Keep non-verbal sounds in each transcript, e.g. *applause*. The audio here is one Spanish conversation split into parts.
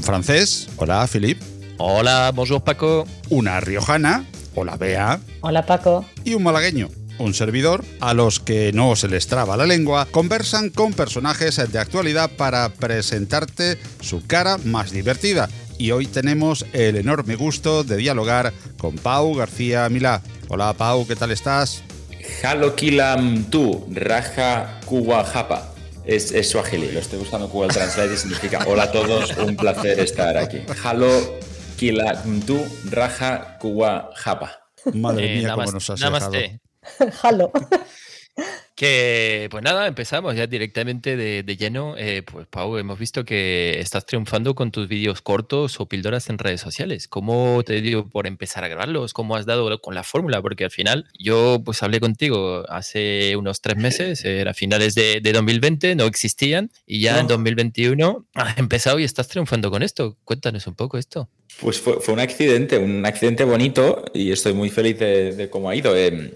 Un francés, hola Philippe. Hola, bonjour Paco. Una riojana, hola Bea. Hola Paco. Y un malagueño, un servidor, a los que no se les traba la lengua, conversan con personajes de actualidad para presentarte su cara más divertida. Y hoy tenemos el enorme gusto de dialogar con Pau García Milá. Hola Pau, ¿qué tal estás? Halo Kilam Tu, Raja Kuwahapa. Es, es suajili, lo estoy buscando en Google Translate y significa hola a todos, un placer estar aquí. Halo Kilam Tu, Raja Kuwahapa. Madre Eh, mía, cómo namas- nos has dejado. namaste. *laughs* Que, pues nada, empezamos ya directamente de, de lleno. Eh, pues Pau, hemos visto que estás triunfando con tus vídeos cortos o píldoras en redes sociales. ¿Cómo te dio por empezar a grabarlos? ¿Cómo has dado con la fórmula? Porque al final yo pues hablé contigo hace unos tres meses, era finales de, de 2020, no existían y ya en No. 2021 has empezado y estás triunfando con esto. Cuéntanos un poco esto. Pues fue, fue un accidente, un accidente bonito y estoy muy feliz de, de cómo ha ido. Eh,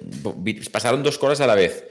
pasaron dos cosas a la vez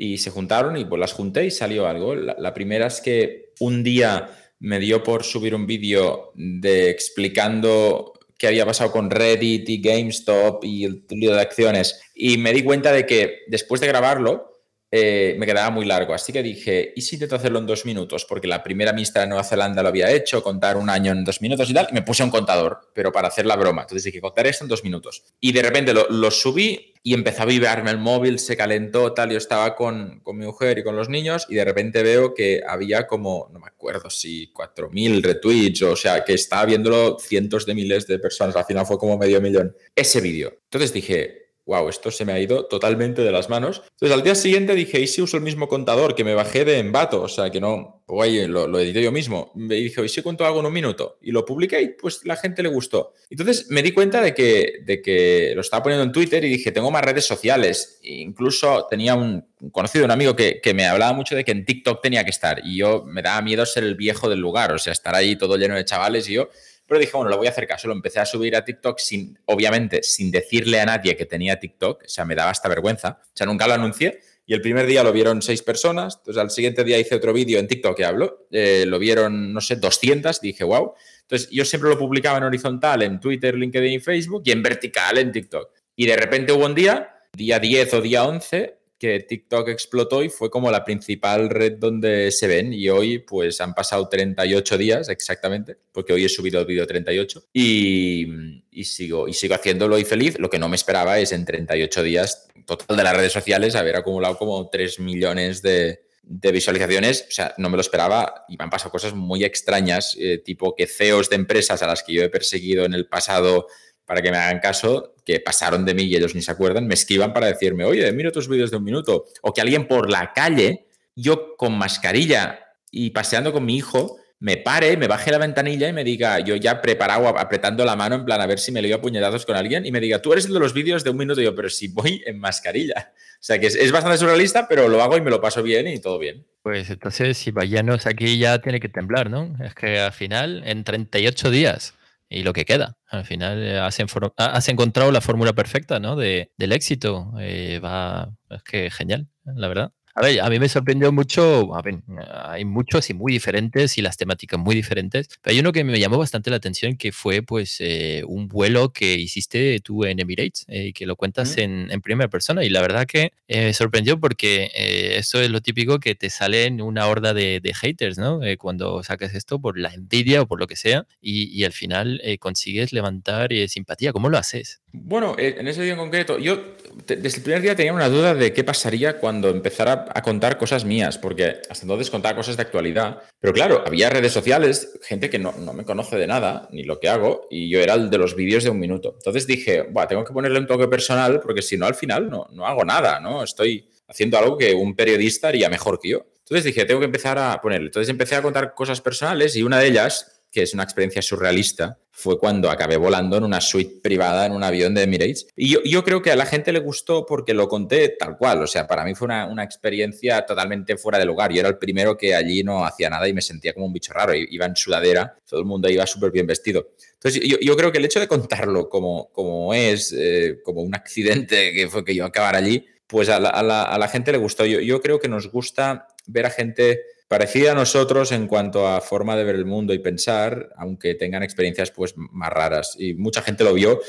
y se juntaron y pues las junté y salió algo. La, primera es que un día me dio por subir un vídeo de explicando qué había pasado con Reddit y GameStop y el lío de acciones y me di cuenta de que después de grabarlo eh, me quedaba muy largo. Así que dije, ¿y si intento hacerlo en dos minutos? Porque la primera ministra de Nueva Zelanda lo había hecho, contar un año en dos minutos y tal, y me puse un contador, pero para hacer la broma. Entonces dije, contar esto en dos minutos. Y de repente lo subí y empezó a vibrarme el móvil, se calentó, tal. Yo estaba con, con mi mujer y con los niños y de repente veo que había como, no me acuerdo si 4.000 retweets, o sea, que estaba viéndolo cientos de miles de personas. Al final fue como medio millón. Ese vídeo. Entonces dije, wow, esto se me ha ido totalmente de las manos. Entonces al día siguiente dije, ¿y si uso el mismo contador que me bajé de Envato? O sea, que no, guay, lo, lo edité yo mismo. Me dije, ¿y si cuento algo en un minuto? Y lo publiqué y pues la gente le gustó. Entonces me di cuenta de que, de que lo estaba poniendo en Twitter y dije, tengo más redes sociales. E incluso tenía un, un conocido, un amigo que, que me hablaba mucho de que en TikTok tenía que estar. Y yo me daba miedo ser el viejo del lugar, o sea, estar ahí todo lleno de chavales y yo... Pero dije, bueno, lo voy a hacer caso. Lo empecé a subir a TikTok sin, obviamente, sin decirle a nadie que tenía TikTok. O sea, me daba hasta vergüenza. O sea, nunca lo anuncié. Y el primer día lo vieron seis personas. Entonces, al siguiente día hice otro vídeo en TikTok que hablo. Eh, lo vieron, no sé, 200. Dije, wow. Entonces, yo siempre lo publicaba en horizontal en Twitter, LinkedIn y Facebook y en vertical en TikTok. Y de repente hubo un día, día 10 o día 11, que TikTok explotó y fue como la principal red donde se ven. Y hoy, pues han pasado 38 días exactamente, porque hoy he subido el vídeo 38 y, y sigo, y sigo haciéndolo y feliz. Lo que no me esperaba es en 38 días, total de las redes sociales, haber acumulado como 3 millones de, de visualizaciones. O sea, no me lo esperaba y me han pasado cosas muy extrañas, eh, tipo que CEOs de empresas a las que yo he perseguido en el pasado para que me hagan caso, que pasaron de mí y ellos ni se acuerdan, me esquivan para decirme, oye, miro tus vídeos de un minuto. O que alguien por la calle, yo con mascarilla y paseando con mi hijo, me pare, me baje la ventanilla y me diga, yo ya preparado, apretando la mano en plan a ver si me le a puñetazos con alguien y me diga, tú eres el de los vídeos de un minuto. Y yo, pero si voy en mascarilla. O sea que es, es bastante surrealista, pero lo hago y me lo paso bien y todo bien. Pues entonces, si vayanos aquí ya tiene que temblar, ¿no? Es que al final, en 38 días y lo que queda, al final eh, has, has encontrado la fórmula perfecta, ¿no? De, del éxito. Eh, va, es que genial, la verdad. A ver, a mí me sorprendió mucho, a ver, hay muchos y muy diferentes y las temáticas muy diferentes, pero hay uno que me llamó bastante la atención que fue pues eh, un vuelo que hiciste tú en Emirates eh, y que lo cuentas Ujú. en, en primera persona y la verdad que eh, me sorprendió porque eh, esto es lo típico que te salen una horda de, de haters, ¿no? Eh, cuando sacas esto por la envidia o por lo que sea y, y al final eh, consigues levantar eh, simpatía. ¿Cómo lo haces? Bueno, eh, en ese día en concreto, yo desde el primer día tenía una duda de qué pasaría cuando empezara a contar cosas mías, porque hasta entonces contaba cosas de actualidad. Pero claro, había redes sociales, gente que no, me conoce de nada, ni lo que hago, y yo era el de los vídeos de un minuto. Entonces dije, Buah, tengo que ponerle un toque personal, porque si no, al final no, no hago nada, ¿no? Estoy haciendo algo que un periodista haría mejor que yo. Entonces dije, tengo que empezar a ponerle. Entonces empecé a contar cosas personales y una de ellas que es una experiencia surrealista, fue cuando acabé volando en una suite privada en un avión de Emirates. Y yo, yo creo que a la gente le gustó porque lo conté tal cual. O sea, para mí fue una, una experiencia totalmente fuera de lugar. Yo era el primero que allí no hacía nada y me sentía como un bicho raro. Iba en sudadera, todo el mundo iba súper bien vestido. Entonces, yo, yo, creo que el hecho de contarlo como, como es, eh, como un accidente que fue que yo acabar allí, pues a la, a la, a la gente le gustó. Yo, yo creo que nos gusta ver a gente parecida a nosotros en cuanto a forma de ver el mundo y pensar, aunque tengan experiencias pues más raras. Y mucha gente lo vio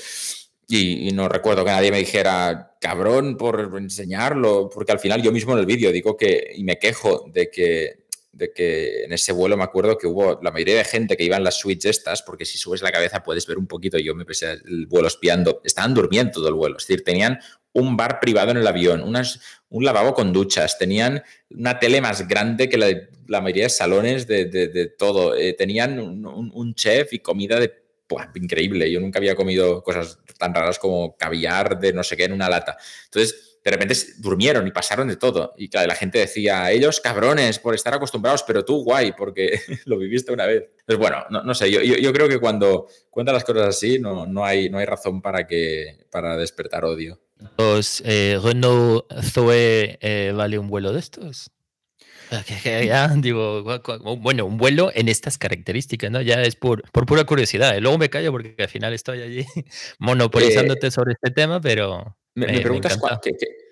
y, no recuerdo que nadie me dijera, cabrón, por enseñarlo, porque al final yo mismo en el vídeo digo que, y me quejo de que, de que en ese vuelo me acuerdo que hubo la mayoría de gente que iba en las suites estas, porque si subes la cabeza puedes ver un poquito, yo me pese el vuelo espiando, estaban durmiendo todo el vuelo, es decir, tenían un bar privado en el avión, un lavabo con duchas, tenían una tele más grande que la, mayoría de salones de, todo, eh, tenían un, chef y comida de increíble. Yo nunca había comido cosas tan raras como caviar de no sé qué en una lata. Entonces, de repente durmieron y pasaron de todo. Y la gente decía, ellos cabrones por estar acostumbrados, pero tú guay, porque *laughs* lo viviste una vez. Entonces, bueno, no, sé, yo, creo que cuando cuentan las cosas así, no, no, hay, no hay razón para, que, para despertar odio. ¿Los eh, Renault Zoe eh, vale un vuelo de estos? *laughs* Ya, digo, bueno, un vuelo en estas características, ¿no? Ya es por, por pura curiosidad. Luego me callo porque al final estoy allí *laughs* monopolizándote eh, sobre este tema, pero. Me, preguntas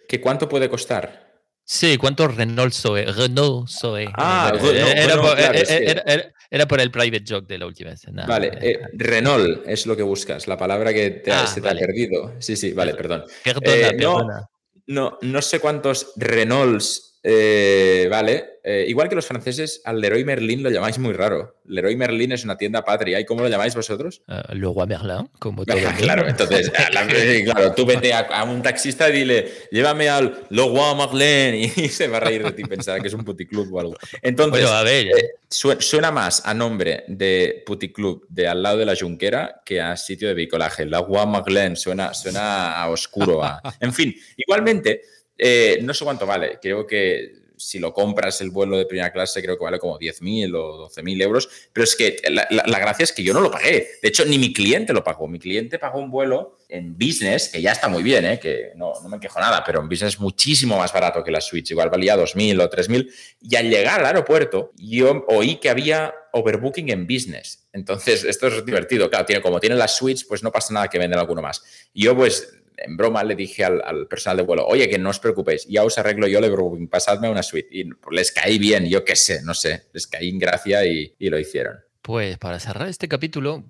qué, cuánto puede costar. Sí, ¿cuánto Renault Zoe? Renault Zoe. Ah, era, por, el private joke de la última vez. vale, eh, Renault es lo que buscas, la palabra que te, ah, se te ha perdido. Sí, sí, vale, perdón. Perdona, eh, perdona. No, no, no sé cuántos Renaults eh, vale. Eh, igual que los franceses, al Leroy Merlin lo llamáis muy raro. Leroy Merlin es una tienda patria. ¿Y cómo lo llamáis vosotros? Uh, Leroy Merlin, como todo. *laughs* claro, entonces, *laughs* claro, tú vete a, un taxista y dile, llévame al Leroy Merlin *laughs* y se va a reír de ti pensar que es un puticlub o algo. Entonces, a ver, eh. suena más a nombre de puticlub de al lado de la Junquera que a sitio de bricolaje. Leroy Merlin suena, suena a oscuro. En fin, igualmente eh, no sé cuánto vale, creo que si lo compras el vuelo de primera clase, creo que vale como 10.000 o 12.000 euros, pero es que la, gracia es que yo no lo pagué. De hecho, ni mi cliente lo pagó. Mi cliente pagó un vuelo en business, que ya está muy bien, ¿eh? que no, no me quejo nada, pero en business es muchísimo más barato que la Switch, igual valía 2.000 o 3.000. Y al llegar al aeropuerto, yo oí que había overbooking en business. Entonces, esto es divertido. Claro, tiene, como tiene la Switch, pues no pasa nada que venden alguno más. Yo, pues, en broma le dije al, personal de vuelo, oye, que no os preocupéis, ya os arreglo yo el pasadme una suite. Y les caí bien, yo qué sé, no sé, les caí en gracia y lo hicieron. Pues para cerrar este capítulo,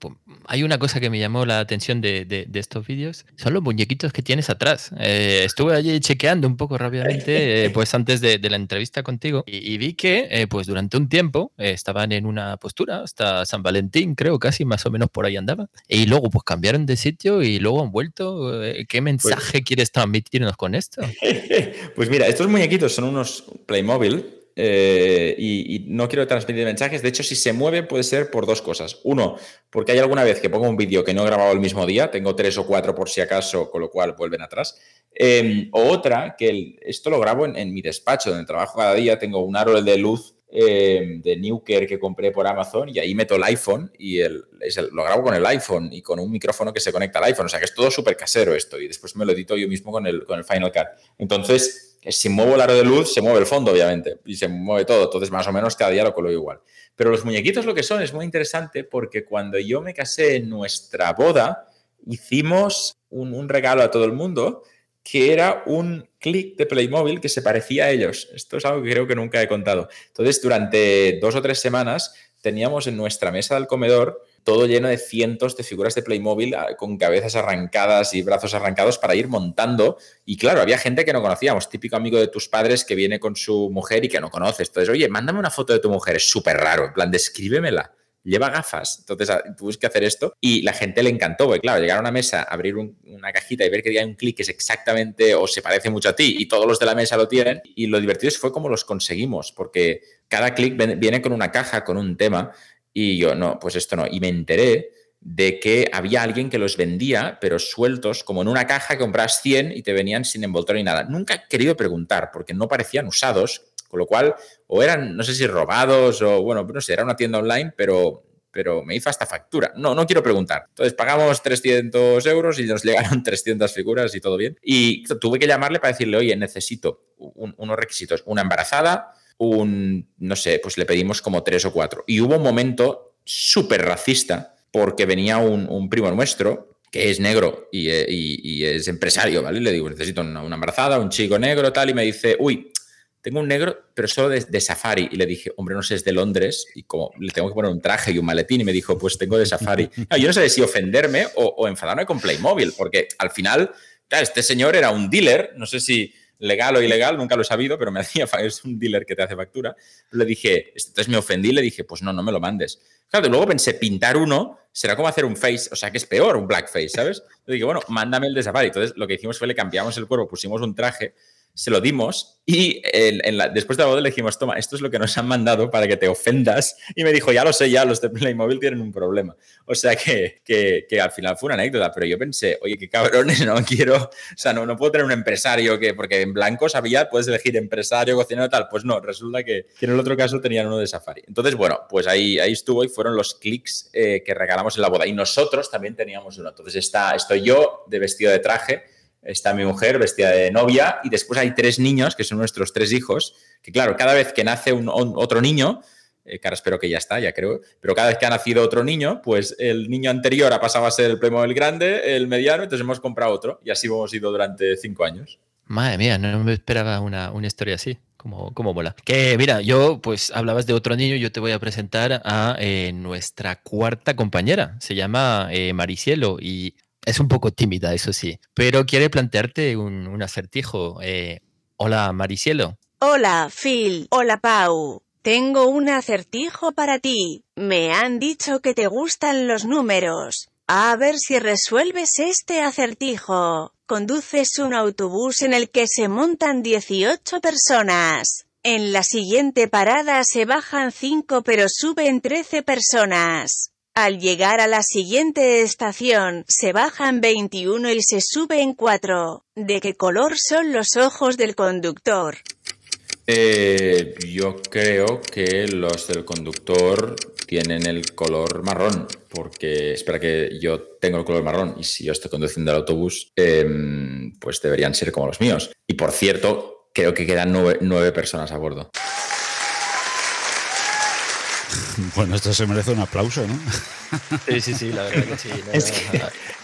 hay una cosa que me llamó la atención de, estos vídeos, son los muñequitos que tienes atrás. Eh, estuve allí chequeando un poco rápidamente, eh, *laughs* pues antes de, la entrevista contigo, y, vi que eh, pues durante un tiempo estaban en una postura, hasta San Valentín creo, casi más o menos por ahí andaba, y luego pues cambiaron de sitio y luego han vuelto. ¿Qué pues mensaje quieres transmitirnos con esto? *laughs* Pues mira, estos muñequitos son unos Playmobil eh, y, no quiero transmitir mensajes. De hecho, si se mueve puede ser por dos cosas. Uno, porque hay alguna vez que pongo un vídeo que no he grabado el mismo día, tengo tres o cuatro por si acaso, con lo cual vuelven atrás. Em, o otra, que esto lo grabo en, mi despacho, donde trabajo cada día, tengo un árbol de luz em, de Newker que compré por Amazon y ahí meto el iPhone y el, lo grabo con el iPhone y con un micrófono que se conecta al iPhone. O sea que es todo súper casero esto y después me lo edito yo mismo con el, con el Final Cut. Entonces si muevo el aro de luz, se mueve el fondo, obviamente, y se mueve todo. Entonces, más o menos cada día lo coloco igual. Pero los muñequitos lo que son es muy interesante porque cuando yo me casé en nuestra boda, hicimos un, regalo a todo el mundo que era un de Playmobil que se parecía a ellos. Esto es algo que creo que nunca he contado. Entonces, durante dos o tres semanas teníamos en nuestra mesa del comedor todo lleno de cientos de figuras de Playmobil ah, con cabezas arrancadas y brazos arrancados para ir montando. Y claro, había gente que no conocíamos, típico amigo de tus padres que viene con su mujer y que no conoces. Entonces, oye, mándame una foto de tu mujer, es súper raro, en plan, descríbemela. Lleva gafas, entonces ah, tuviste que hacer esto y la gente le encantó, porque claro, llegar a una mesa, abrir una cajita y ver que hay un clic que es exactamente o se parece mucho a ti y todos los de la mesa lo tienen. Y lo divertido fue cómo los conseguimos, porque cada clic viene con una caja, con un tema y yo, no, pues esto no. Y me enteré de que había alguien que los vendía, pero sueltos, como en una caja compras 100 y te venían sin envoltorio ni nada. Nunca he querido preguntar porque no parecían usados, con lo cual o eran, no sé si robados o, bueno, no sé, era una tienda online, pero, pero me hizo hasta factura. No, no quiero preguntar. Entonces pagamos 300 euros y nos *laughs* llegaron 300 figuras y todo bien. Y tuve que llamarle para decirle, oye, necesito unos requisitos, una embarazada, un, no sé, pues le pedimos como tres o cuatro. Y hubo un momento súper racista porque venía un, primo nuestro que es negro y, es empresario, ¿vale? Le digo, necesito una, embarazada, un chico negro, tal, y me dice, uy, tengo un negro, pero solo de, safari. Y le dije, hombre, no sé, es de Londres y como le tengo que poner un traje y un maletín. Y me dijo, pues tengo de safari. *laughs* yo no sé si ofenderme o, enfadarme con Playmobil, porque al final, este señor era un dealer, no sé si legal o ilegal, nunca lo he sabido, pero me *laughs* hacía, es un dealer que te hace factura. Le dije, entonces me ofendí, le dije, pues no, no me lo mandes. Claro, luego pensé, pintar uno será como hacer un face, o sea, que es peor, un blackface, ¿sabes? Le dije, bueno, mándame el de safari. Entonces lo que hicimos fue le cambiamos el cuerpo, pusimos un traje se lo dimos y después de la boda le dijimos, toma, esto es lo que nos han mandado para que te ofendas. Y me dijo, ya lo sé, ya los de Playmobil tienen un problema. O sea que, que, al final fue una anécdota, pero yo pensé, oye, qué cabrones, no quiero, o sea, no, no puedo tener un empresario que, porque en blanco sabía, puedes elegir empresario, cocinero, tal. Pues no, resulta que, en el otro caso tenían uno de Safari. Entonces, bueno, pues ahí, ahí estuvo y fueron los clics eh, que regalamos en la boda. Y nosotros también teníamos uno. Entonces está, estoy yo de vestido de traje está mi mujer vestida de novia y después hay tres niños, que son nuestros tres hijos, que claro, cada vez que nace un, otro niño, eh, ahora espero que ya está, ya creo, pero cada vez que ha nacido otro niño, pues el niño anterior ha pasado a ser el Playmobil grande, el mediano, entonces hemos comprado otro y así hemos ido durante cinco años. Madre mía, no me esperaba una, historia así. Como, como mola. Que mira, yo pues hablabas de otro niño, yo te voy a presentar a eh, nuestra cuarta compañera. Se llama eh, Maricielo y es un poco tímida, eso sí, pero quiere plantearte un, acertijo. Eh, hola, Maricielo. Hola, Phil. Hola, Pau. Tengo un acertijo para ti. Me han dicho que te gustan los números. A ver si resuelves este acertijo. Conduces un autobús en el que se montan 18 personas. En la siguiente parada se bajan 5 pero suben 13 personas. Al llegar a la siguiente estación, se bajan 21 y se suben 4. ¿De qué color son los ojos del conductor? Eh, yo creo que los del conductor tienen el color marrón, porque espera que yo tengo el color marrón y si yo estoy conduciendo el autobús, em, pues deberían ser como los míos. Y por cierto, creo que quedan nueve personas a bordo. Bueno, esto se merece un aplauso, ¿no? Sí, sí, sí, la verdad que sí.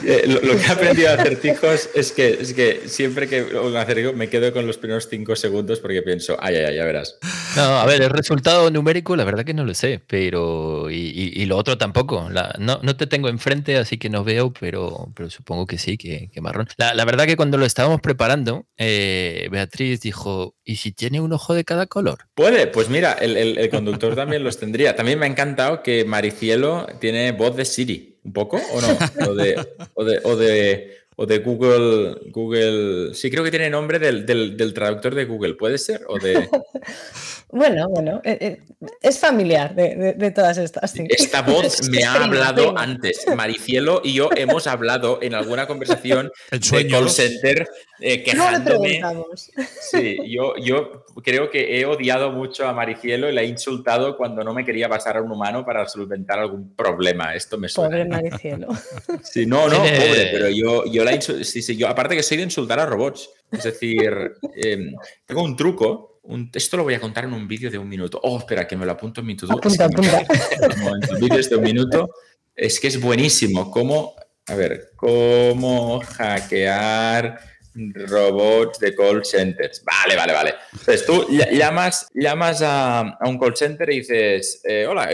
Eh, lo, que he aprendido a acertijos es que, es que siempre que un acertijo me quedo con los primeros cinco segundos porque pienso, ay, ay, ay, ya verás. No, a ver, el resultado numérico, la verdad que no lo sé, pero. Y, lo otro tampoco. no, no, te tengo enfrente, así que no veo, pero, pero supongo que sí, que, marrón. La, verdad que cuando lo estábamos preparando, eh, Beatriz dijo, ¿y si tiene un ojo de cada color? Puede, pues mira, el, el conductor también los tendría. También me ha encantado que Maricielo tiene voz de Siri, un poco, ¿o no? O de, o de, o de, o de Google, Google. Sí, creo que tiene nombre del, del, del traductor de Google, ¿puede ser? O de. *laughs* Bueno, bueno, eh, eh, es familiar de, todas estas. Esta *laughs* voz me ha hablado antes. Maricielo y yo hemos hablado en alguna conversación *laughs* de call center eh, quejándome. sí, yo, yo creo que he odiado mucho a Maricielo y la he insultado cuando no me quería pasar a un humano para solventar algún problema. Esto me suena. Pobre Maricielo. Sí, no, no, pobre, pero yo, yo la sí, sí, yo aparte que soy de insultar a robots. Es decir, *laughs* em, tengo un truco esto lo voy a contar en un vídeo de un minuto. Oh, espera, que me lo apunto en mi to-do. Apunta, apunta. *laughs* En vídeos de un minuto. Es que es buenísimo. Cómo, a ver, cómo hackear robots de call centers. Vale, vale, vale. Entonces tú llamas, llamas a, un call center y dices, eh, hola,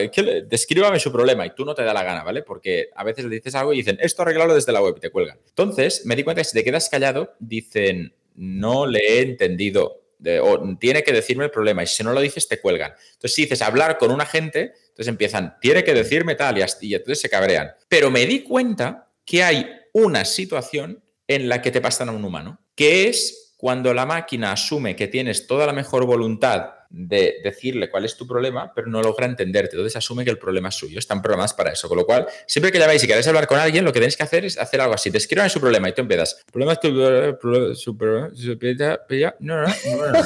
descríbame su problema y tú no te da la gana, ¿vale? Porque a veces le dices algo y dicen, esto arreglarlo desde la web y te cuelgan. Entonces me di cuenta que si te quedas callado, dicen, no le he entendido o tiene que decirme el problema y si no lo dices te cuelgan. Entonces si dices hablar con un agente, entonces empiezan, tiene que decirme tal y, y entonces se cabrean. Pero me di cuenta que hay una situación en la que te pasan a un humano, que es cuando la máquina asume que tienes toda la mejor voluntad de decirle cuál es tu problema, pero no logra entenderte. Entonces asume que el problema es suyo. Están programadas para eso. Con lo cual, siempre que llamáis y queréis hablar con alguien, lo que tenéis que hacer es hacer algo así. Te su problema y tú empiezas. Problema es su problema, no, no, no.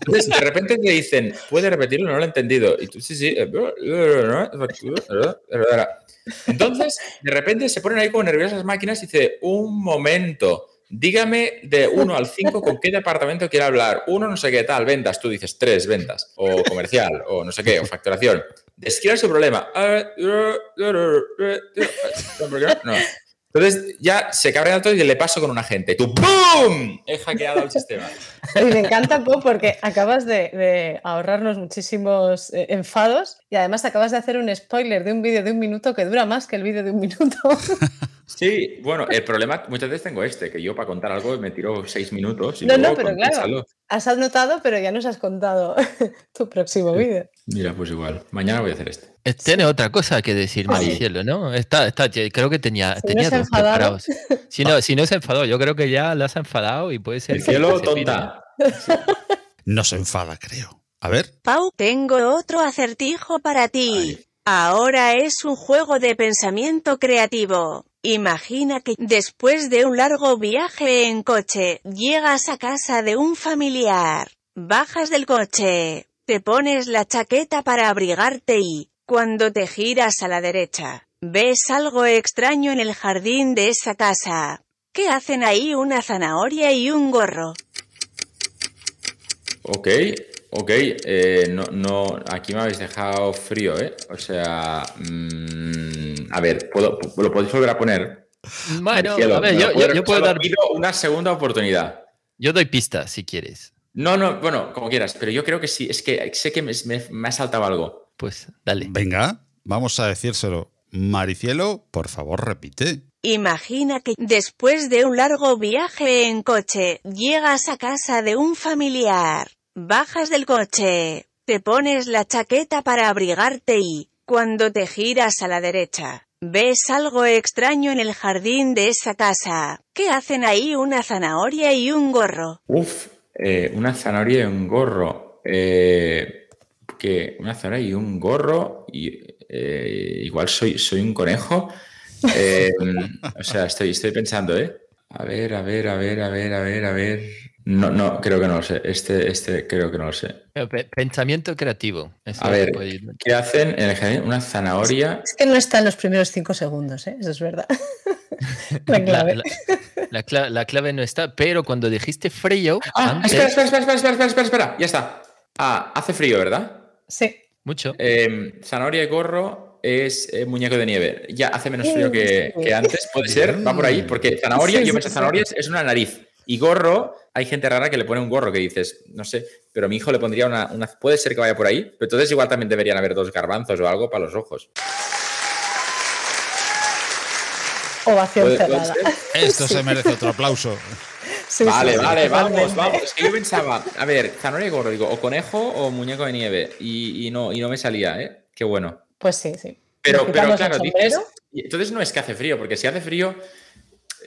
Entonces, de repente te dicen, ¿puede repetirlo? No lo he entendido. Y tú, sí, sí. Entonces, de repente se ponen ahí como nerviosas máquinas y dice, un momento Dígame de 1 al 5 con qué departamento quiere hablar. Uno, no sé qué tal, ventas. Tú dices tres ventas. O comercial, o no sé qué, o facturación. Describe su problema. No. Entonces ya se cabrea todo y le paso con un agente. Tú, ¡pum! He hackeado el sistema. *laughs* Y me encanta Po, porque acabas de, de ahorrarnos muchísimos eh, enfados y además acabas de hacer un spoiler de un vídeo de un minuto que dura más que el vídeo de un minuto. *laughs* Sí, bueno, el problema muchas veces tengo este, que yo para contar algo me tiro seis minutos. Y No, luego no, pero claro. Has anotado, pero ya nos has contado *laughs* tu próximo vídeo. Mira, pues igual. Mañana voy a hacer este. Eh, Tiene otra cosa que decir, Ah, sí. Maricielo, ¿no? Está, está, creo que tenía, Si no tenía se ha dos enfadado. preparados. Si no, si no se enfadó, yo creo que ya la has enfadado y puede ser. El cielo se tonta. No se enfada, creo. A ver. Pau, tengo otro acertijo para ti. Ay. Ahora es un juego de pensamiento creativo. Imagina que después de un largo viaje en coche, llegas a casa de un familiar. Bajas del coche, te pones la chaqueta para abrigarte y, cuando te giras a la derecha, ves algo extraño en el jardín de esa casa. ¿Qué hacen ahí una zanahoria y un gorro? Ok, ok. eh, no, no, aquí me habéis dejado frío, ¿eh? O sea, mm, a ver, ¿puedo, ¿lo podéis volver a poner? Bueno, Cielo, a ver, me yo, puedo- yo puedo dar. una segunda oportunidad. Yo doy pistas si quieres. No, no, bueno, como quieras, pero yo creo que sí. Es que sé que me, me- me ha saltado algo. Pues dale. Venga, vamos a decírselo. Maricielo, por favor, repite. Imagina que después de un largo viaje en coche, llegas a casa de un familiar. Bajas del coche, te pones la chaqueta para abrigarte y, cuando te giras a la derecha, ves algo extraño en el jardín de esa casa. ¿Qué hacen ahí una zanahoria y un gorro? Uf, eh, una zanahoria y un gorro. Eh, que una zanahoria y un gorro. Y, eh, igual soy, soy un conejo. Eh, *laughs* o sea, estoy, estoy pensando, ¿eh? A ver, a ver, a ver, a ver, a ver, a ver. No, no, creo que no lo sé. Este, este creo que no lo sé. Pensamiento creativo. A ver, ¿qué hacen en el jardín? Una zanahoria. Es que no está en los primeros cinco segundos, ¿eh? eso es verdad. *laughs* la, clave. La, clave. No está, pero cuando dijiste frío. Ah, antes... espera, espera, espera, espera, espera, espera, espera, ya está. Ah, hace frío, ¿verdad? Sí. Mucho. Em, zanahoria y gorro es eh, muñeco de nieve. Ya hace menos frío que, antes, puede ser, va por ahí, porque zanahoria, yo sí, pensé sí. zanahoria es una nariz. Y gorro, hay gente rara que le pone un gorro que dices, no sé, pero a mi hijo le pondría una, una- Puede ser que vaya por ahí, pero entonces igual también deberían haber dos garbanzos o algo para los ojos. Ovación ¿Puede- puede cerrada. Esto se merece otro aplauso. Sí, vale, sí, vale, vamos, vamos. Es que yo pensaba, a ver, zanahoria y gorro, digo, o conejo o muñeco de nieve. Y, y no, y no me salía, ¿eh? Qué bueno. Pues sí, sí. Pero, claro, dices. Entonces no es que hace frío, porque si hace frío.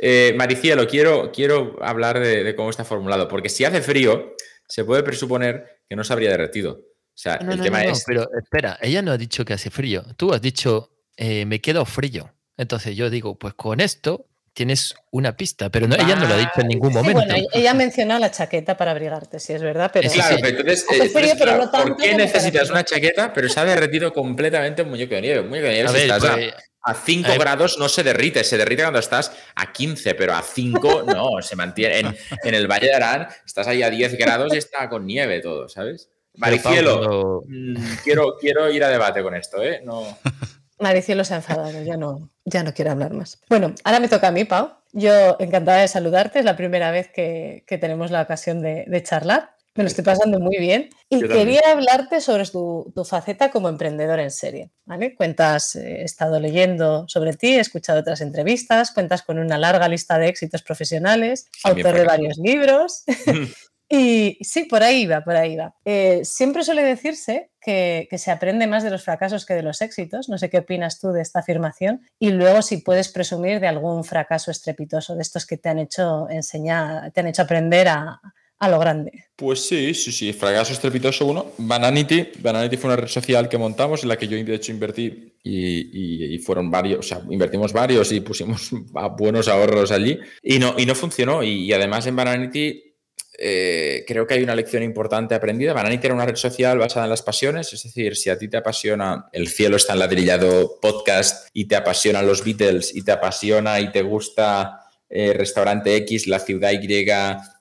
Eh, Maricielo, quiero, quiero hablar de, de cómo está formulado, porque si hace frío, se puede presuponer que no se habría derretido. O sea, No, el no, tema no, no, es. pero espera, ella no ha dicho que hace frío. Tú has dicho, eh, me quedo frío. Entonces yo digo, pues con esto tienes una pista, pero no, ella no lo ha dicho en ningún Sí, momento. bueno, ella ha mencionado la chaqueta para abrigarte, sí es verdad, pero Claro, sí. pero entonces, Hace eh, entonces, frío, pero claro, no tanto ¿por qué necesitas una chaqueta? Pero se ha derretido completamente un muñeco de nieve. Un muñeco de nieve, A si ver, pues, a, 5 a ver. grados no se derrite, se derrite cuando estás a 15, pero a 5 *laughs* no, se mantiene. En, en el Valle de Arán estás ahí a 10 grados y está con nieve todo, ¿sabes? Maricielo, Mm, quiero, quiero ir a debate con esto, ¿eh? No. *laughs* Maricielo se ha enfadado, ya no, ya no quiere hablar más. Bueno, ahora me toca a mí, Pau. Yo encantada de saludarte, es la primera vez que, que tenemos la ocasión de, de charlar. Me lo estoy pasando muy bien. Y Yo también. quería hablarte sobre tu, tu faceta como emprendedor en serie. ¿vale? Cuentas, eh, he estado leyendo sobre ti, he escuchado otras entrevistas, cuentas con una larga lista de éxitos profesionales, También autor de varios libros. *laughs* *laughs* Y sí, por ahí va, por ahí va. Eh, siempre suele decirse que, que se aprende más de los fracasos que de los éxitos. No sé qué opinas tú de esta afirmación. Y luego si puedes presumir de algún fracaso estrepitoso, de estos que te han hecho enseñar, te han hecho aprender a, a lo grande. Pues sí, sí, sí. Fracaso estrepitoso uno. Bananity. Bananity fue una red social que montamos en la que yo de hecho invertí y, fueron varios, o sea, invertimos varios y pusimos *laughs* buenos ahorros allí y no, y no funcionó. Y, y además en Bananity eh, creo que hay una lección importante aprendida. Bananity era una red social basada en las pasiones, es decir, si a ti te apasiona El cielo está enladrillado podcast y te apasionan los Beatles y te apasiona y te gusta eh, restaurante X, la ciudad Y,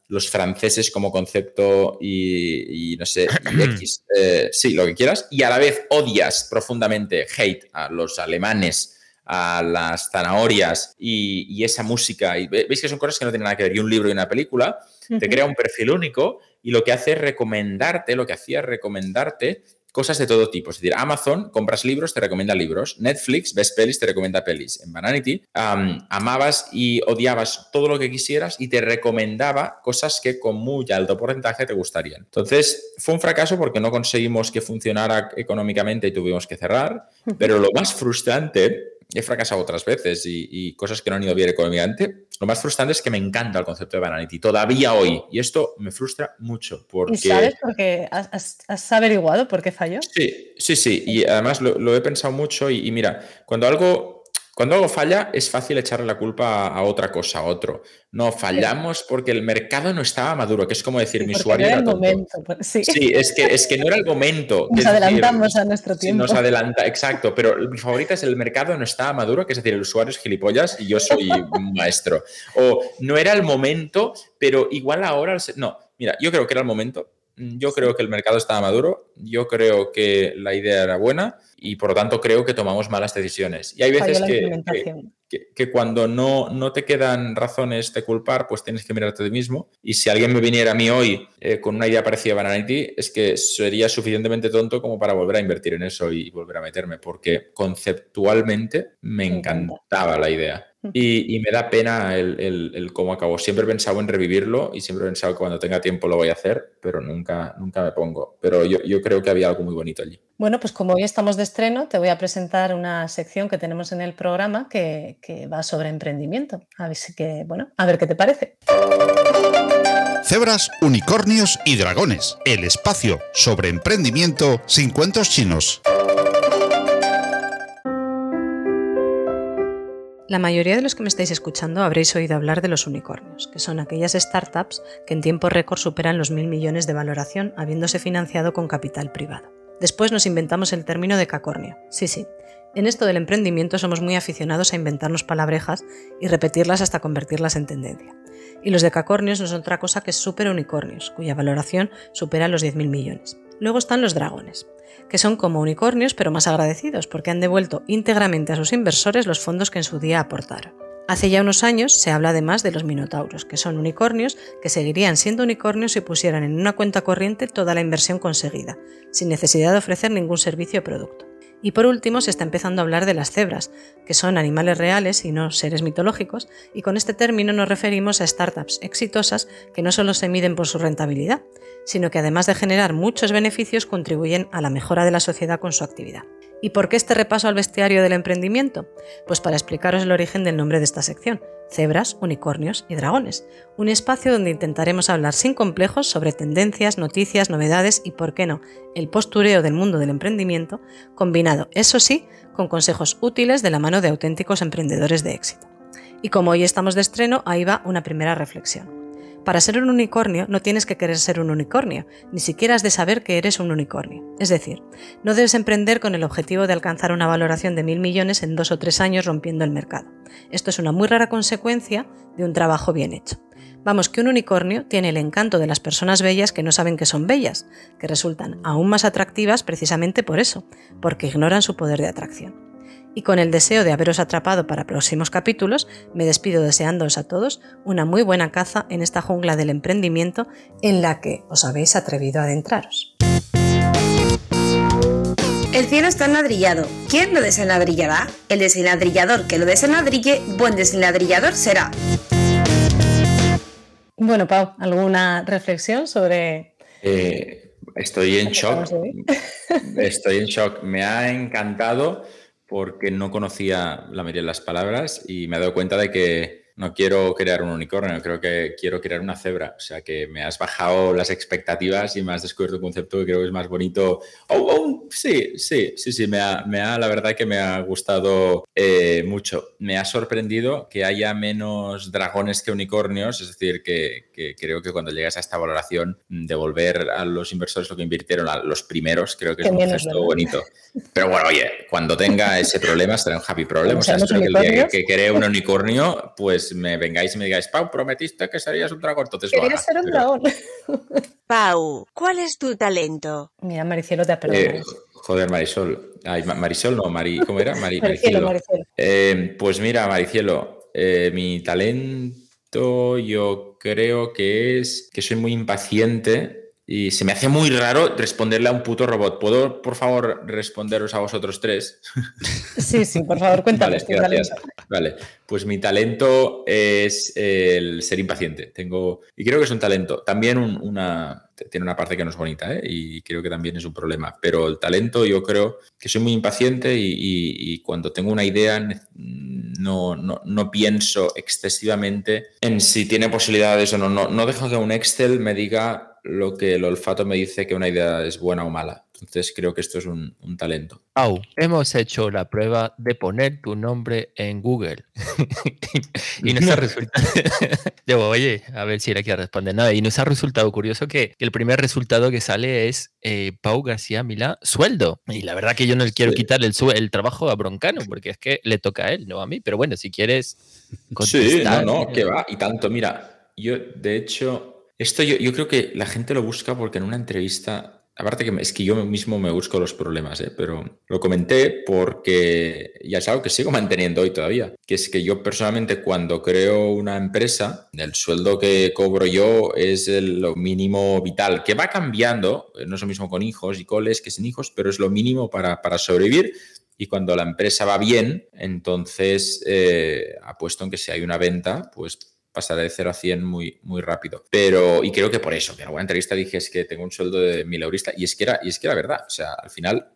los franceses como concepto y, y no sé, y *clears throat* X, eh, sí, lo que quieras, y a la vez odias profundamente, hate a los alemanes, a las zanahorias y, esa música. Y veis que son cosas que no tienen nada que ver. Y un libro y una película te crea un perfil único y lo que hace es recomendarte, lo que hacía es recomendarte cosas de todo tipo. Es decir, Amazon, compras libros, te recomienda libros. Netflix, ves pelis, te recomienda pelis. En Vanity, amabas y odiabas todo lo que quisieras y te recomendaba cosas que con muy alto porcentaje te gustarían. Entonces, fue un fracaso porque no conseguimos que funcionara económicamente y tuvimos que cerrar. Pero lo más frustrante he fracasado otras veces y, cosas que no han ido bien económicamente. Lo más frustrante es que me encanta el concepto de Bananity, todavía hoy. Y esto me frustra mucho. Porque... ¿Y sabes por qué? ¿Has, averiguado por qué falló? Sí, sí, sí. Y además lo, he pensado mucho y mira, cuando algo cuando algo falla, es fácil echarle la culpa a otra cosa, a otro. No, fallamos porque el mercado no estaba maduro, que es como decir, mi usuario era, momento. Pues, sí. es, que, es que no era el momento. *laughs* Nos adelantamos a nuestro tiempo. nos adelanta, exacto. Pero mi favorita es el mercado no estaba maduro, que es decir, el usuario es gilipollas y yo soy un maestro. O no era el momento, pero igual ahora... No, mira, yo creo que era el momento. Yo creo que el mercado estaba maduro. Yo creo que la idea era buena y por lo tanto creo que tomamos malas decisiones. Y hay veces que, que, cuando no, no te quedan razones de culpar, pues tienes que mirarte a ti mismo. Y si alguien me viniera a mí hoy eh, con una idea parecida a Bananity, es que sería suficientemente tonto como para volver a invertir en eso y volver a meterme, porque conceptualmente me encantaba la idea. Y, me da pena el, cómo acabó. Siempre he pensado en revivirlo y siempre he pensado que cuando tenga tiempo lo voy a hacer, pero nunca, nunca me pongo. Pero yo, yo creo que había algo muy bonito allí. Bueno, pues como hoy estamos de estreno, te voy a presentar una sección que tenemos en el programa que, que va sobre emprendimiento. A ver, que, bueno, a ver qué te parece. Cebras, unicornios y dragones. El espacio sobre emprendimiento sin cuentos chinos. La mayoría de los que me estáis escuchando habréis oído hablar de los unicornios, que son aquellas startups que en tiempo récord superan los mil millones de valoración habiéndose financiado con capital privado. Después nos inventamos el término de cacornio. Sí, sí. En esto del emprendimiento somos muy aficionados a inventarnos palabrejas y repetirlas hasta convertirlas en tendencia. Y los decacornios no son otra cosa que super unicornios, cuya valoración supera los 10.000 millones. Luego están los dragones que son como unicornios pero más agradecidos porque han devuelto íntegramente a sus inversores los fondos que en su día aportaron. Hace ya unos años se habla además de los minotauros, que son unicornios que seguirían siendo unicornios si pusieran en una cuenta corriente toda la inversión conseguida, sin necesidad de ofrecer ningún servicio o producto. Y por último se está empezando a hablar de las cebras, que son animales reales y no seres mitológicos, y con este término nos referimos a startups exitosas que no solo se miden por su rentabilidad, sino que además de generar muchos beneficios contribuyen a la mejora de la sociedad con su actividad. ¿Y por qué este repaso al bestiario del emprendimiento? Pues para explicaros el origen del nombre de esta sección, Cebras, Unicornios y Dragones, un espacio donde intentaremos hablar sin complejos sobre tendencias, noticias, novedades y, por qué no, el postureo del mundo del emprendimiento, combinado, eso sí, con consejos útiles de la mano de auténticos emprendedores de éxito. Y como hoy estamos de estreno, ahí va una primera reflexión. Para ser un unicornio no tienes que querer ser un unicornio, ni siquiera has de saber que eres un unicornio. Es decir, no debes emprender con el objetivo de alcanzar una valoración de mil millones en dos o tres años rompiendo el mercado. Esto es una muy rara consecuencia de un trabajo bien hecho. Vamos, que un unicornio tiene el encanto de las personas bellas que no saben que son bellas, que resultan aún más atractivas precisamente por eso, porque ignoran su poder de atracción y con el deseo de haberos atrapado para próximos capítulos, me despido deseándoos a todos una muy buena caza en esta jungla del emprendimiento en la que os habéis atrevido a adentraros. El cielo está enladrillado. ¿Quién lo desenladrillará? El desenladrillador que lo desenladrille, buen desenladrillador será. Bueno, Pau, ¿alguna reflexión sobre... Eh, estoy en shock. Estoy en shock. Me ha encantado porque no conocía la mayoría de las palabras y me he dado cuenta de que no quiero crear un unicornio, creo que quiero crear una cebra. O sea que me has bajado las expectativas y me has descubierto un concepto que creo que es más bonito. Oh, oh, sí, sí, sí, sí, me ha, la verdad que me ha gustado eh, mucho. Me ha sorprendido que haya menos dragones que unicornios, es decir, que, que, creo que cuando llegas a esta valoración, devolver a los inversores lo que invirtieron a los primeros, creo que es un gesto bonito. Pero bueno, oye, cuando tenga ese problema será un happy problem. O sea, espero que el día que, que cree un unicornio, pues me vengáis y me digáis, Pau, prometiste que serías un dragón, entonces Quería ser un dragón. Pau, ¿cuál es tu talento? Mira, Maricielo te ha perdonado. Eh, joder, Marisol. Ay, Marisol no, Mari, ¿cómo era? Mari, Maricielo. Eh, pues mira, Maricielo, eh, mi talento yo creo que es que soy muy impaciente y se me hace muy raro responderle a un puto robot. ¿Puedo, por favor, responderos a vosotros tres? *laughs* Sí, sí, por favor, cuéntame. Vale, pues mi talento es el ser impaciente. Tengo, y creo que es un talento. También una, tiene una parte que no es bonita, ¿eh? y creo que también es un problema. Pero el talento, yo creo que soy muy impaciente y, cuando tengo una idea no, no, no, pienso excesivamente en si tiene posibilidades o no. No, no dejo que un Excel me diga lo que el olfato me dice que una idea es buena o mala. Entonces creo que esto es un, talento. Au, hemos hecho la prueba de poner tu nombre en Google *laughs* y nos ha resultado. *laughs* Digo, oye, a ver si era que responde nada. Y nos ha resultado curioso que, el primer resultado que sale es eh, Pau García Milá, sueldo. Y la verdad que yo no le quiero quitar el, el trabajo a Broncano, porque es que le toca a él, no a mí. Pero bueno, si quieres. Sí, no, no, que va. Y tanto, mira, yo de hecho esto yo, creo que la gente lo busca porque en una entrevista, aparte que es que yo mismo me busco los problemas, ¿eh? pero lo comenté porque ya es algo que sigo *laughs* manteniendo hoy todavía, que es que yo personalmente cuando creo una empresa, el sueldo que cobro yo es lo mínimo vital, que va cambiando, no es lo mismo con hijos y coles que sin hijos, pero es lo mínimo para, para sobrevivir y cuando la empresa va bien, entonces eh, apuesto en que si hay una venta, pues pasaré de 0 a 100 muy, muy rápido. Pero, y creo que por eso, que en alguna entrevista dije es que tengo un sueldo de mil eurista, y es que era, y es que era verdad. O sea, al final,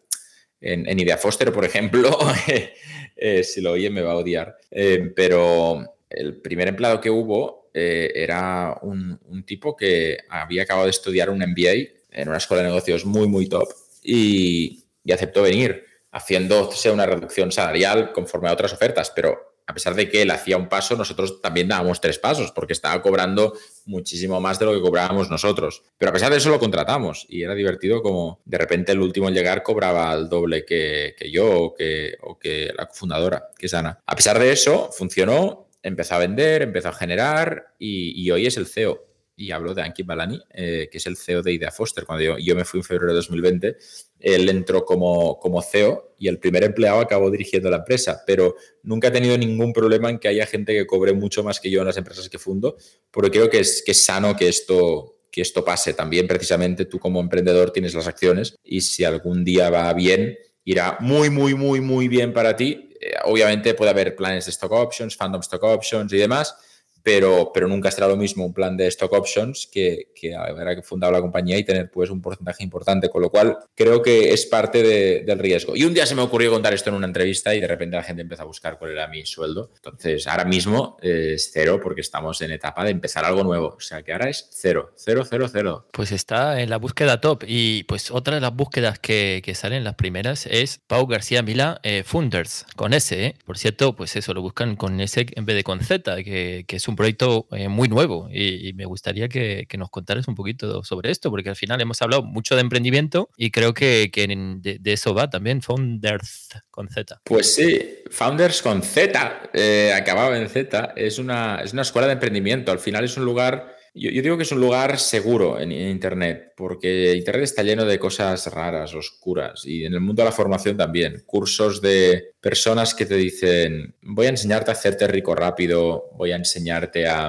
en, Idea Foster, por ejemplo, *laughs* eh, si lo oye me va a odiar, eh, pero el primer empleado que hubo eh, era un, tipo que había acabado de estudiar un MBA en una escuela de negocios muy, muy top y, y aceptó venir haciéndose una reducción salarial conforme a otras ofertas, pero a pesar de que él hacía un paso, nosotros también dábamos tres pasos, porque estaba cobrando muchísimo más de lo que cobrábamos nosotros. Pero a pesar de eso lo contratamos y era divertido como de repente el último en llegar cobraba el doble que, yo o que, o que la cofundadora, que es Ana. A pesar de eso, funcionó, empezó a vender, empezó a generar y hoy es el CEO y hablo de Ankit Balani, eh, que es el CEO de Idea Foster. Cuando yo, me fui en febrero de 2020, él entró como, como CEO y el primer empleado acabó dirigiendo la empresa, pero nunca he tenido ningún problema en que haya gente que cobre mucho más que yo en las empresas que fundo, porque creo que es, que es sano que esto, que esto pase. También precisamente tú como emprendedor tienes las acciones y si algún día va bien, irá muy, muy, muy, muy bien para ti. Eh, obviamente puede haber planes de stock options, fandom stock options y demás, pero, pero nunca será lo mismo un plan de stock options que, que haber fundado la compañía y tener pues un porcentaje importante, con lo cual creo que es parte del riesgo. Y un día se me ocurrió contar esto en una entrevista y de repente la gente empezó a buscar cuál era mi sueldo. Entonces, ahora mismo es cero porque estamos en etapa de empezar algo nuevo. O sea que ahora es cero, cero, cero, cero. Pues está en la búsqueda top. Y pues otra de las búsquedas que, salen las primeras es Pau García Mila eh, Funders, con S. ¿eh? Por cierto, pues eso, lo buscan con S en vez de con Z, que, es un proyecto eh, muy nuevo y, me gustaría que, nos contaras un poquito sobre esto, porque al final hemos hablado mucho de emprendimiento y creo que, de, eso va también Founders con Z. Pues sí, Founders con Z, eh, acabado en Z, es una, es una escuela de emprendimiento. Al final es un lugar yo, digo que es un lugar seguro en, Internet, porque Internet está lleno de cosas raras, oscuras, y en el mundo de la formación también. Cursos de personas que te dicen, voy a enseñarte a hacerte rico rápido, voy a enseñarte a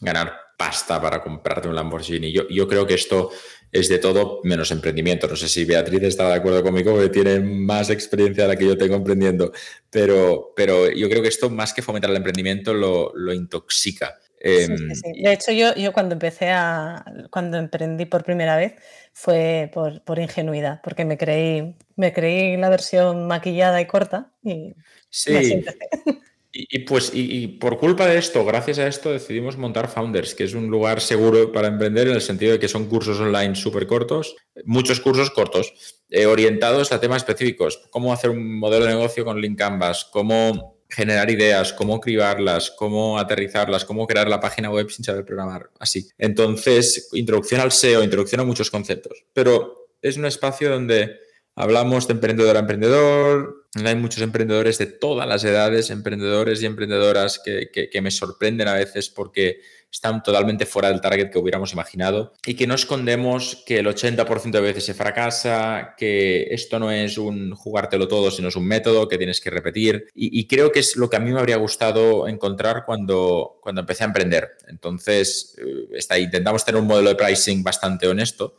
ganar pasta para comprarte un Lamborghini. Yo, yo creo que esto es de todo menos emprendimiento. No sé si Beatriz está de acuerdo conmigo, que tiene más experiencia de la que yo tengo emprendiendo, pero, pero yo creo que esto, más que fomentar el emprendimiento, lo, lo intoxica. Em, de hecho, yo, yo cuando empecé a, cuando emprendí por primera vez, fue por, por ingenuidad, porque me creí, me creí la versión maquillada y corta y sí. *laughs* Y, pues, y, por culpa de esto, gracias a esto, decidimos montar Founders, que es un lugar seguro para emprender en el sentido de que son cursos online súper cortos, muchos cursos cortos, eh, orientados a temas específicos, cómo hacer un modelo de negocio con Link Canvas, cómo generar ideas, cómo cribarlas, cómo aterrizarlas, cómo crear la página web sin saber programar, así. Entonces, introducción al SEO, introducción a muchos conceptos, pero es un espacio donde hablamos de emprendedor a emprendedor, hay muchos emprendedores de todas las edades, emprendedores y emprendedoras que, me sorprenden a veces porque están totalmente fuera del target que hubiéramos imaginado y que no escondemos que el 80% de veces se fracasa, que esto no es un jugártelo todo, sino es un método que tienes que repetir. Y, creo que es lo que a mí me habría gustado encontrar cuando, cuando empecé a emprender. Entonces, eh, está, intentamos tener un modelo de pricing bastante honesto.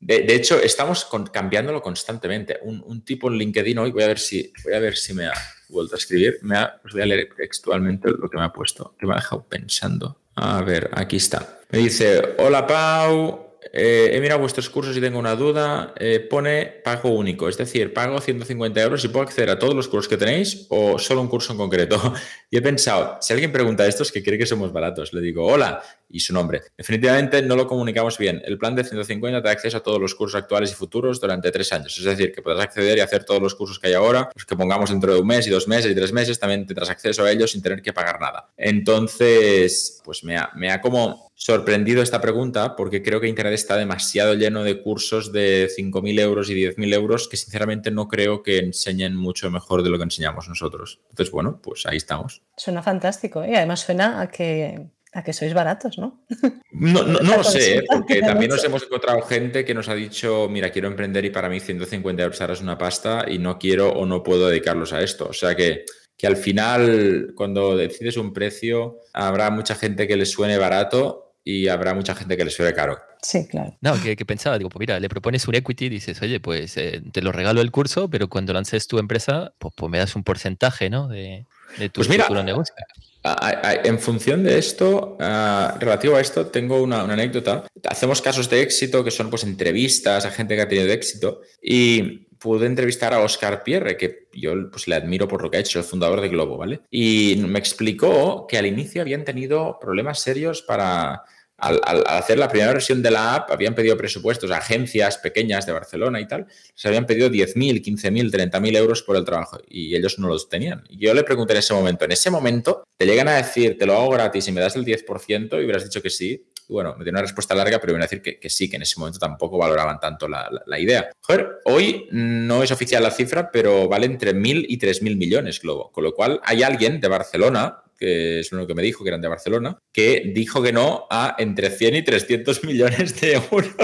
De, hecho, estamos cambiándolo constantemente. Un, tipo en LinkedIn hoy, voy a ver si, voy a ver si me ha vuelto a escribir. Me ha, os voy a leer textualmente lo que me ha puesto, que me ha dejado pensando. A ver, aquí está. Me dice, hola Pau, eh, he mirado vuestros cursos y tengo una duda. Eh, pone pago único, es decir, pago 150 euros y puedo acceder a todos los cursos que tenéis o solo un curso en concreto. *laughs* y he pensado, si alguien pregunta esto es que cree que somos baratos. Le digo, hola, y su nombre. Definitivamente no lo comunicamos bien. El plan de 150 te da acceso a todos los cursos actuales y futuros durante tres años. Es decir, que podrás acceder y hacer todos los cursos que hay ahora, los que pongamos dentro de un mes y dos meses y tres meses, también tendrás acceso a ellos sin tener que pagar nada. Entonces, pues me ha, me ha como sorprendido esta pregunta porque creo que Internet está demasiado lleno de cursos de 5.000 euros y 10.000 euros que sinceramente no creo que enseñen mucho mejor de lo que enseñamos nosotros. Entonces, bueno, pues ahí estamos. Suena fantástico ¿eh? y además suena a que a que sois baratos, ¿no? No, no, lo sé, ¿eh? porque *laughs* también nos hemos encontrado gente que nos ha dicho, mira, quiero emprender y para mí 150 euros ahora es una pasta y no quiero o no puedo dedicarlos a esto. O sea que, que al final, cuando decides un precio, habrá mucha gente que le suene barato y habrá mucha gente que le suene caro. Sí, claro. No, que, pensaba, digo, pues mira, le propones un equity y dices, oye, pues eh, te lo regalo el curso, pero cuando lances tu empresa, pues, pues me das un porcentaje, ¿no? De, de tu pues futuro negocio. En función de esto, relativo a esto, tengo una, anécdota. Hacemos casos de éxito que son pues entrevistas a gente que ha tenido éxito y pude entrevistar a Oscar Pierre, que yo pues, le admiro por lo que ha hecho, el fundador de Globo, ¿vale? Y me explicó que al inicio habían tenido problemas serios para al, hacer la primera versión de la app, habían pedido presupuestos a agencias pequeñas de Barcelona y tal, se habían pedido 10.000, 15.000, 30.000 euros por el trabajo y ellos no los tenían. Y yo le pregunté en ese momento, en ese momento, te llegan a decir, te lo hago gratis y me das el 10% y hubieras dicho que sí. Y bueno, me dio una respuesta larga, pero iban a decir que, sí, que en ese momento tampoco valoraban tanto la, la, idea. Joder, hoy no es oficial la cifra, pero vale entre 1.000 y 3.000 millones Globo. Con lo cual, hay alguien de Barcelona que es uno que me dijo, que eran de Barcelona, que dijo que no a entre 100 y 300 millones de euros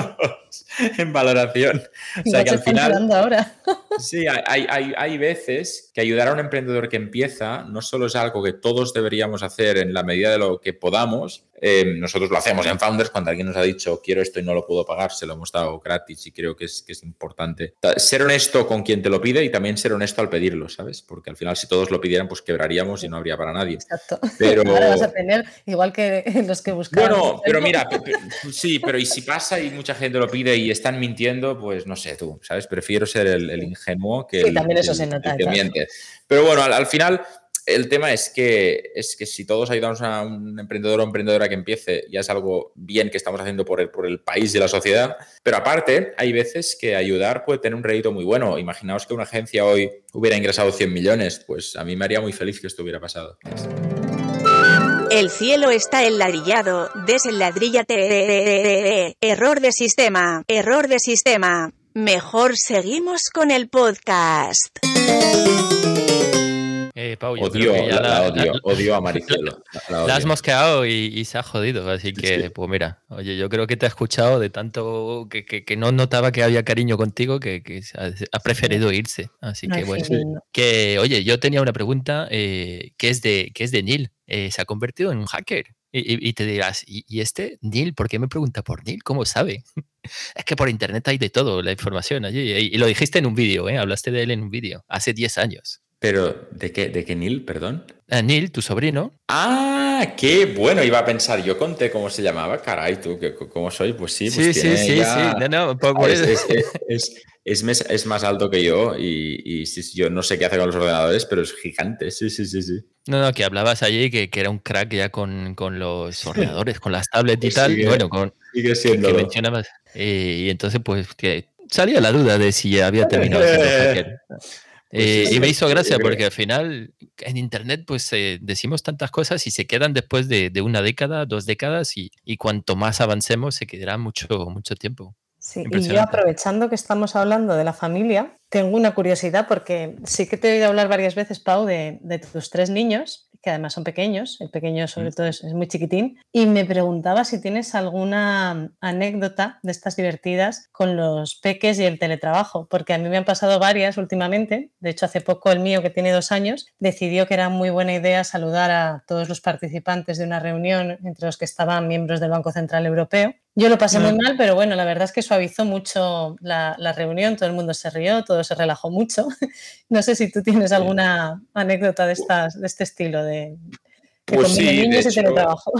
*laughs* en valoración. O sea que al final... Ahora. *laughs* sí, hay, hay, hay veces que ayudar a un emprendedor que empieza no solo es algo que todos deberíamos hacer en la medida de lo que podamos, Em, nosotros lo hacemos en Founders cuando alguien nos ha dicho quiero esto y no lo puedo pagar, se lo hemos dado gratis y creo que es, que es importante. Ser honesto con quien te lo pide y también ser honesto al pedirlo, ¿sabes? Porque al final si todos lo pidieran pues quebraríamos y no habría para nadie. Exacto. *laughs* Pero... Ahora vas a tener igual que los que buscamos. Bueno, pero mira, sí, pero y si pasa y mucha gente lo pide y están mintiendo, pues no sé tú, ¿sabes? Prefiero ser el, ingenuo que sí, también eso se nota, que miente. Pero bueno, al final el tema es que, es que si todos ayudamos a un emprendedor o emprendedora que empiece, ya es algo bien que estamos haciendo por el, por el país y la sociedad. Pero aparte, hay veces que ayudar puede tener un rédito muy bueno. Imaginaos que una agencia hoy hubiera ingresado 100 millones, pues a mí me haría muy feliz que esto hubiera pasado. El cielo está enladrillado, desenladríllate. Error de sistema, error de sistema. Mejor seguimos con el podcast. Eh, Pau, odio, odio, a *laughs* Maricelo. La, has mosqueado y, se ha jodido, así que, pues mira, oye, yo creo que te ha escuchado de tanto que, no notaba que había cariño contigo, que, ha, preferido irse. Así que, bueno, que, oye, yo tenía una pregunta eh, que, es de, que es de Neil. Eh, se ha convertido en un hacker. Y, te dirás, ¿y, este Neil? ¿Por qué me pregunta por Neil? ¿Cómo sabe? *laughs* es que por internet hay de todo, la información allí. Y, lo dijiste en un vídeo, ¿eh? hablaste de él en un vídeo, hace 10 años. Pero, ¿de qué, de qué Neil, perdón? Ah, Neil, tu sobrino. Ah, qué bueno, iba a pensar, yo conté cómo se llamaba, caray, tú, ¿cómo soy? Pues sí, pues sí, sí, sí, sí, no, no, *laughs* es, es, es, es, más alto que yo y, y yo no sé qué hace con los ordenadores, pero es gigante, sí, sí, sí, sí. No, no, que hablabas allí que, que era un crack ya con, con los ordenadores, con las tablets y pues tal, bueno, con... Sigue siendo. Que mencionabas. y entonces, pues, que salía la duda de si había terminado siendo hacker. *laughs* Pues eh, y me hizo gracia porque al final en Internet pues eh, decimos tantas cosas y se quedan después de, una década, dos décadas y, cuanto más avancemos se quedará mucho, mucho tiempo. Sí, y yo aprovechando que estamos hablando de la familia, tengo una curiosidad porque sí que te he oído hablar varias veces, Pau, de, tus tres niños que además son pequeños, el pequeño sobre todo es, muy chiquitín, y me preguntaba si tienes alguna anécdota de estas divertidas con los peques y el teletrabajo, porque a mí me han pasado varias últimamente, de hecho hace poco el mío que tiene dos años decidió que era muy buena idea saludar a todos los participantes de una reunión entre los que estaban miembros del Banco Central Europeo yo lo pasé muy mal, pero bueno, la verdad es que suavizó mucho la, reunión, todo el mundo se rió, todo se relajó mucho. *laughs* No sé si tú tienes alguna anécdota de, estas, de este estilo de, pues sí, niños y teletrabajo.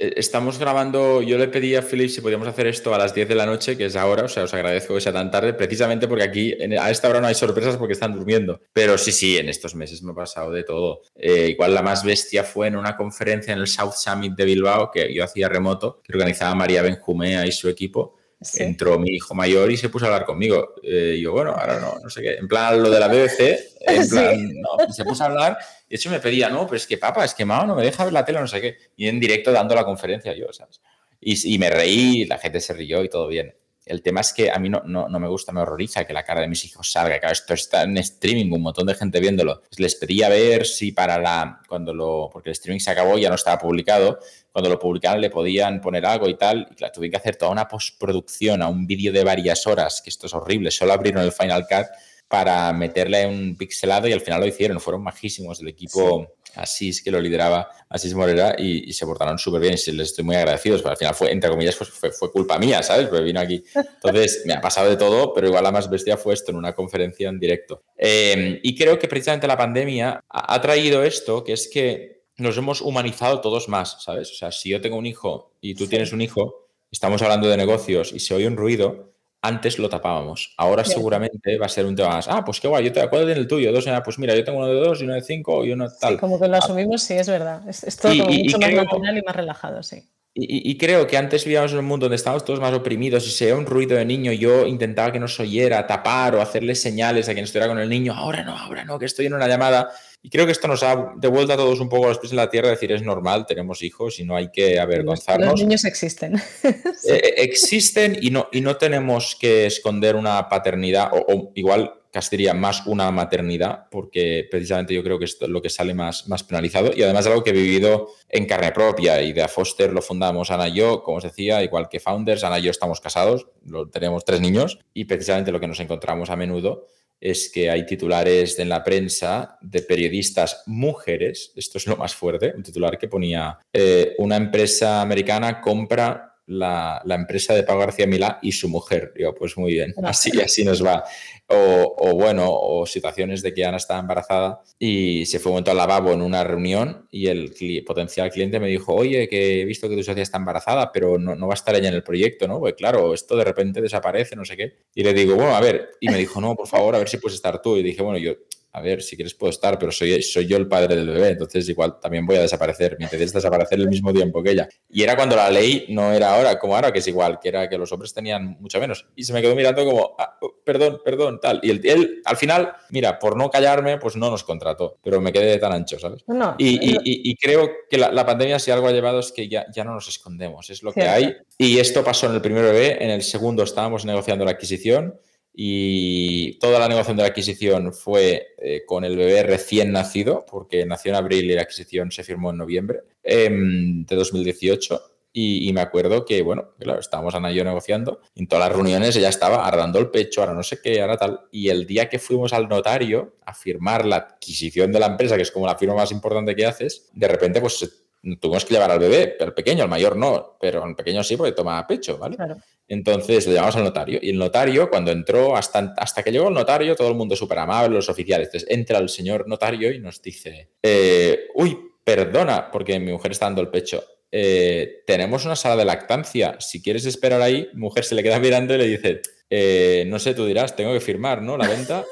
Eh, estamos grabando, yo le pedí a Philip si podíamos hacer esto a las 10 de la noche, que es ahora, o sea, os agradezco que sea tan tarde, precisamente porque aquí a esta hora no hay sorpresas porque están durmiendo. Pero sí, sí, en estos meses me ha pasado de todo. Eh, igual la más bestia fue en una conferencia en el South Summit de Bilbao, que yo hacía remoto, que organizaba María Benjumea y su equipo. Entró mi hijo mayor y se puso a hablar conmigo. Eh, y yo, bueno, ahora no, no sé qué. En plan, lo de la BBC, en *laughs* plan, no, se puso a hablar de hecho, me pedía, no, pero es que papá, es que Mao no me deja ver la tele, no sé qué. Y en directo dando la conferencia yo, ¿sabes? Y, me reí, la gente se rió y todo bien. El tema es que a mí no, me gusta, me horroriza que la cara de mis hijos salga. Claro, esto está en streaming, un montón de gente viéndolo. Les pedía ver si para la. Cuando lo. Porque el streaming se acabó, ya no estaba publicado. Cuando lo publicaran le podían poner algo y tal. Y tuve que hacer toda una postproducción a un vídeo de varias horas, que esto es horrible. Solo abrieron el Final Cut para meterle un pixelado y al final lo hicieron, fueron majísimos. El equipo Asís que lo lideraba Asís Morera y, se portaron súper bien y les estoy muy agradecidos, pero al final fue, entre comillas, pues fue, culpa mía, ¿sabes? Porque vino aquí. Entonces, me ha pasado de todo, pero igual la más bestia fue esto en una conferencia en directo. Em, y creo que precisamente la pandemia ha, traído esto, que es que nos hemos humanizado todos más, ¿sabes? O sea, si yo tengo un hijo y tú tienes un hijo, estamos hablando de negocios y se oye un ruido, antes lo tapábamos. Ahora seguramente va a ser un tema más. Ah, pues qué guay, yo te acuerdo en el tuyo. Dos, pues mira, yo tengo uno de dos y uno de cinco y uno de tal. como que lo ah. asumimos, sí, es verdad. Es, todo mucho más natural y más relajado, sí. Y, creo que antes vivíamos en un mundo donde estábamos todos más oprimidos y si oía un ruido de niño, yo intentaba que no se oyera, tapar o hacerle señales a quien estuviera con el niño. Ahora no, ahora no, que estoy en una llamada. Y creo que esto nos ha devuelto a todos un poco los pies en la tierra, decir, es normal, tenemos hijos y no hay que avergonzarnos. Los niños existen. *laughs* Eh, eh, existen y no, y no tenemos que esconder una paternidad, o, igual casi diría más una maternidad, porque precisamente yo creo que esto es lo que sale más, más penalizado y además algo que he vivido en carne propia. y de Foster lo fundamos Ana y yo, como os decía, igual que Founders, Ana y yo estamos casados, tenemos tres niños y precisamente lo que nos encontramos a menudo es que hay titulares en la prensa de periodistas mujeres, esto es lo más fuerte, un titular que ponía, eh, una empresa americana compra la, empresa de Pablo García Milá y su mujer. Digo, pues muy bien, así, así nos va. O, bueno, o situaciones de que Ana estaba embarazada y se fue un momento al lavabo en una reunión y el potencial cliente me dijo, oye, que he visto que tu socia está embarazada, pero no, no va a estar ella en el proyecto, ¿no? Pues claro, esto de repente desaparece, no sé qué. Y le digo, bueno, a ver, y me dijo, no, por favor, a ver si puedes estar tú. Y dije, bueno, yo a ver, si quieres puedo estar, pero soy, soy yo el padre del bebé, entonces igual también voy a desaparecer. Me interesa desaparecer el mismo tiempo que ella. Y era cuando la ley no era ahora, como ahora, que es igual, que era que los hombres tenían mucho menos. Y se me quedó mirando como, ah, oh, perdón, perdón, tal. Y él, al final, mira, por no callarme, pues no nos contrató, pero me quedé tan ancho, ¿sabes? y, creo que la, pandemia, si algo ha llevado, es que ya, ya no nos escondemos, es lo que hay. Y esto pasó en el primer bebé, en el segundo estábamos negociando la adquisición y toda la negociación de la adquisición fue eh, con el bebé recién nacido, porque nació en abril y la adquisición se firmó en noviembre em, de 2018. Y, me acuerdo que, bueno, claro, estábamos Ana y yo negociando, y en todas las reuniones ella estaba arrando el pecho, ahora no sé qué, ahora tal. Y el día que fuimos al notario a firmar la adquisición de la empresa, que es como la firma más importante que haces, de repente, pues tuvimos que llevar al bebé, pero el pequeño, al mayor no, pero el pequeño sí, porque toma pecho, ¿vale? Claro. Entonces le llamamos al notario y el notario, cuando entró, hasta, hasta que llegó el notario, todo el mundo súper amable, los oficiales. Entonces entra el señor notario y nos dice, eh, uy, perdona, porque mi mujer está dando el pecho. Eh, tenemos una sala de lactancia. Si quieres esperar ahí, mujer se le queda mirando y le dice, eh, no sé, tú dirás, tengo que firmar, ¿no? La venta.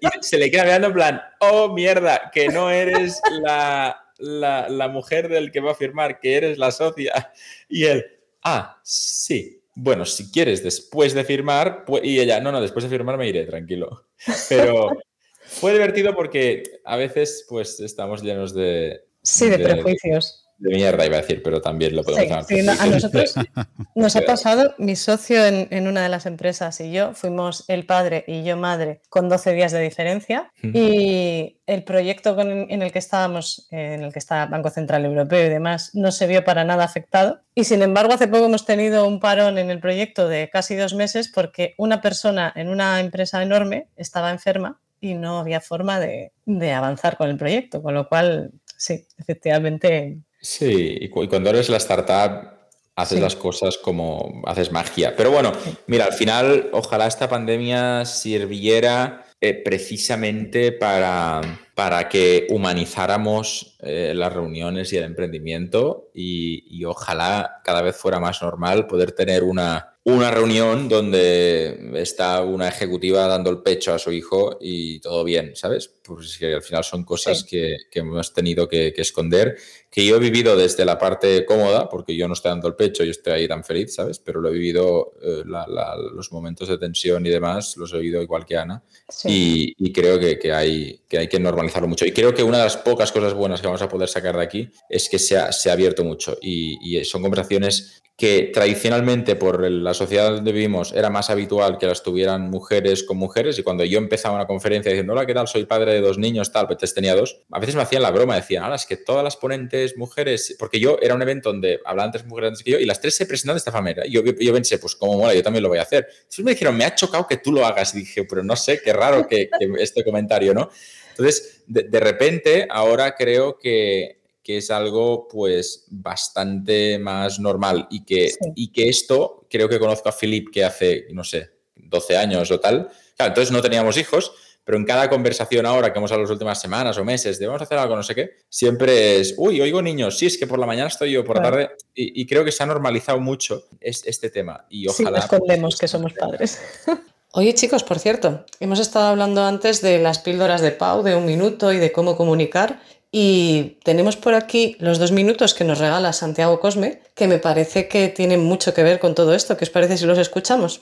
y se le queda mirando en plan, oh, mierda, que no eres la, la mujer del que va a firmar, que eres la socia. Y él, ah, sí, bueno, si quieres después de firmar, y ella, no, no, después de firmar me iré, tranquilo. *laughs* Pero fue divertido porque a veces pues estamos llenos de... Sí, de, prejuicios. De mierda, iba a decir, pero también lo podemos sí, a nosotros *laughs* nos ha pasado, mi socio en, una de las empresas y yo, fuimos el padre y yo madre con 12 días de diferencia y el proyecto en el que estábamos, en el que está Banco Central Europeo y demás, no se vio para nada afectado. Y sin embargo, hace poco hemos tenido un parón en el proyecto de casi dos meses porque una persona en una empresa enorme estaba enferma y no había forma de, de avanzar con el proyecto, con lo cual, sí, efectivamente Sí, y, cuando eres la startup haces las cosas como haces magia. Pero bueno, mira, al final ojalá esta pandemia sirviera eh, precisamente para, para, que humanizáramos eh, las reuniones y el emprendimiento y ojalá cada vez fuera más normal poder tener una una reunión donde está una ejecutiva dando el pecho a su hijo y todo bien, ¿sabes? Pues que al final son cosas que, hemos tenido que, esconder, que yo he vivido desde la parte cómoda, porque yo no estoy dando el pecho, yo estoy ahí tan feliz, ¿sabes? Pero lo he vivido, eh, los momentos de tensión y demás, los he vivido igual que Ana. Y, creo que, hay, que hay que normalizarlo mucho. Y creo que una de las pocas cosas buenas que vamos a poder sacar de aquí es que se ha, se ha abierto mucho y, y son conversaciones que tradicionalmente por la sociedad donde vivimos era más habitual que las tuvieran mujeres con mujeres y cuando yo empezaba una conferencia diciendo, hola, ¿qué tal? Soy padre de dos niños, tal, pues tenía dos, a veces me hacían la broma, decían, ahora es que todas las ponentes mujeres, porque yo era un evento donde hablaban tres mujeres antes que yo y las tres se presentan de esta manera. Y yo, yo pensé, pues cómo mola, yo también lo voy a hacer. Entonces me dijeron, me ha chocado que tú lo hagas y dije, pero no sé, qué raro que, este comentario, ¿no? Entonces, de repente, ahora creo que que es algo pues bastante más normal y que, y que esto, creo que conozco a Philip que hace, no sé, 12 años o tal, claro, entonces no teníamos hijos, pero en cada conversación ahora que hemos hablado las últimas semanas o meses de vamos a hacer algo, no sé qué, siempre es, uy, oigo niños, sí, es que por la mañana estoy yo, por la tarde, y, creo que se ha normalizado mucho este tema y ojalá... Sí, escondemos que somos padres. *laughs* Oye chicos, por cierto, hemos estado hablando antes de las píldoras de Pau, de un minuto y de cómo comunicar. Y tenemos por aquí los dos minutos que nos regala Santiago Cosme, que me parece que tienen mucho que ver con todo esto. ¿Qué os parece si los escuchamos?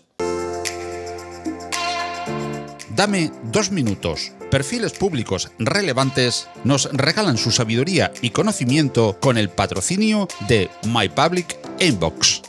Dame dos minutos. Perfiles públicos relevantes nos regalan su sabiduría y conocimiento con el patrocinio de My Public Inbox.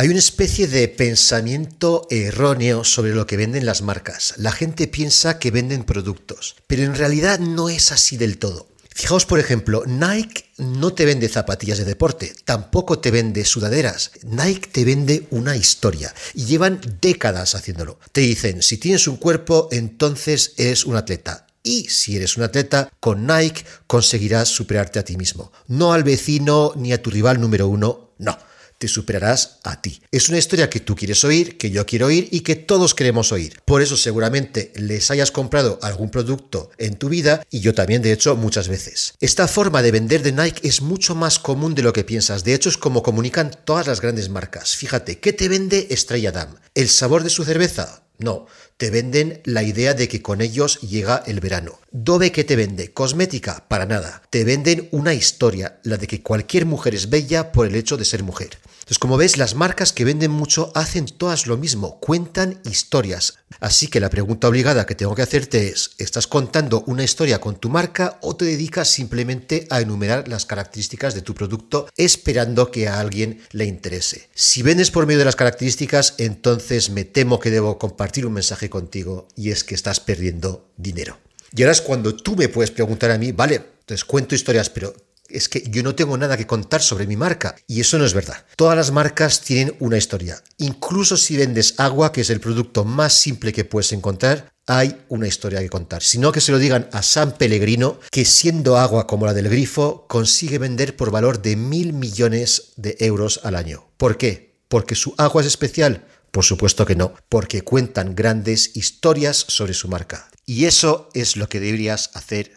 Hay una especie de pensamiento erróneo sobre lo que venden las marcas. La gente piensa que venden productos, pero en realidad no es así del todo. Fijaos, por ejemplo, Nike no te vende zapatillas de deporte, tampoco te vende sudaderas. Nike te vende una historia y llevan décadas haciéndolo. Te dicen, si tienes un cuerpo, entonces eres un atleta. Y si eres un atleta, con Nike conseguirás superarte a ti mismo. No al vecino ni a tu rival número uno, no te superarás a ti. Es una historia que tú quieres oír, que yo quiero oír y que todos queremos oír. Por eso seguramente les hayas comprado algún producto en tu vida y yo también de hecho muchas veces. Esta forma de vender de Nike es mucho más común de lo que piensas. De hecho es como comunican todas las grandes marcas. Fíjate, ¿qué te vende Estrella Damm? ¿El sabor de su cerveza? No, te venden la idea de que con ellos llega el verano. Dove que te vende cosmética, para nada. Te venden una historia, la de que cualquier mujer es bella por el hecho de ser mujer. Entonces, como ves, las marcas que venden mucho hacen todas lo mismo, cuentan historias. Así que la pregunta obligada que tengo que hacerte es, ¿estás contando una historia con tu marca o te dedicas simplemente a enumerar las características de tu producto esperando que a alguien le interese? Si vendes por medio de las características, entonces me temo que debo compartir un mensaje contigo y es que estás perdiendo dinero. Y ahora es cuando tú me puedes preguntar a mí, vale, entonces cuento historias, pero es que yo no tengo nada que contar sobre mi marca. Y eso no es verdad. Todas las marcas tienen una historia. Incluso si vendes agua, que es el producto más simple que puedes encontrar, hay una historia que contar. Sino que se lo digan a San Pellegrino, que siendo agua como la del grifo, consigue vender por valor de mil millones de euros al año. ¿Por qué? ¿Porque su agua es especial? Por supuesto que no, porque cuentan grandes historias sobre su marca. Y eso es lo que deberías hacer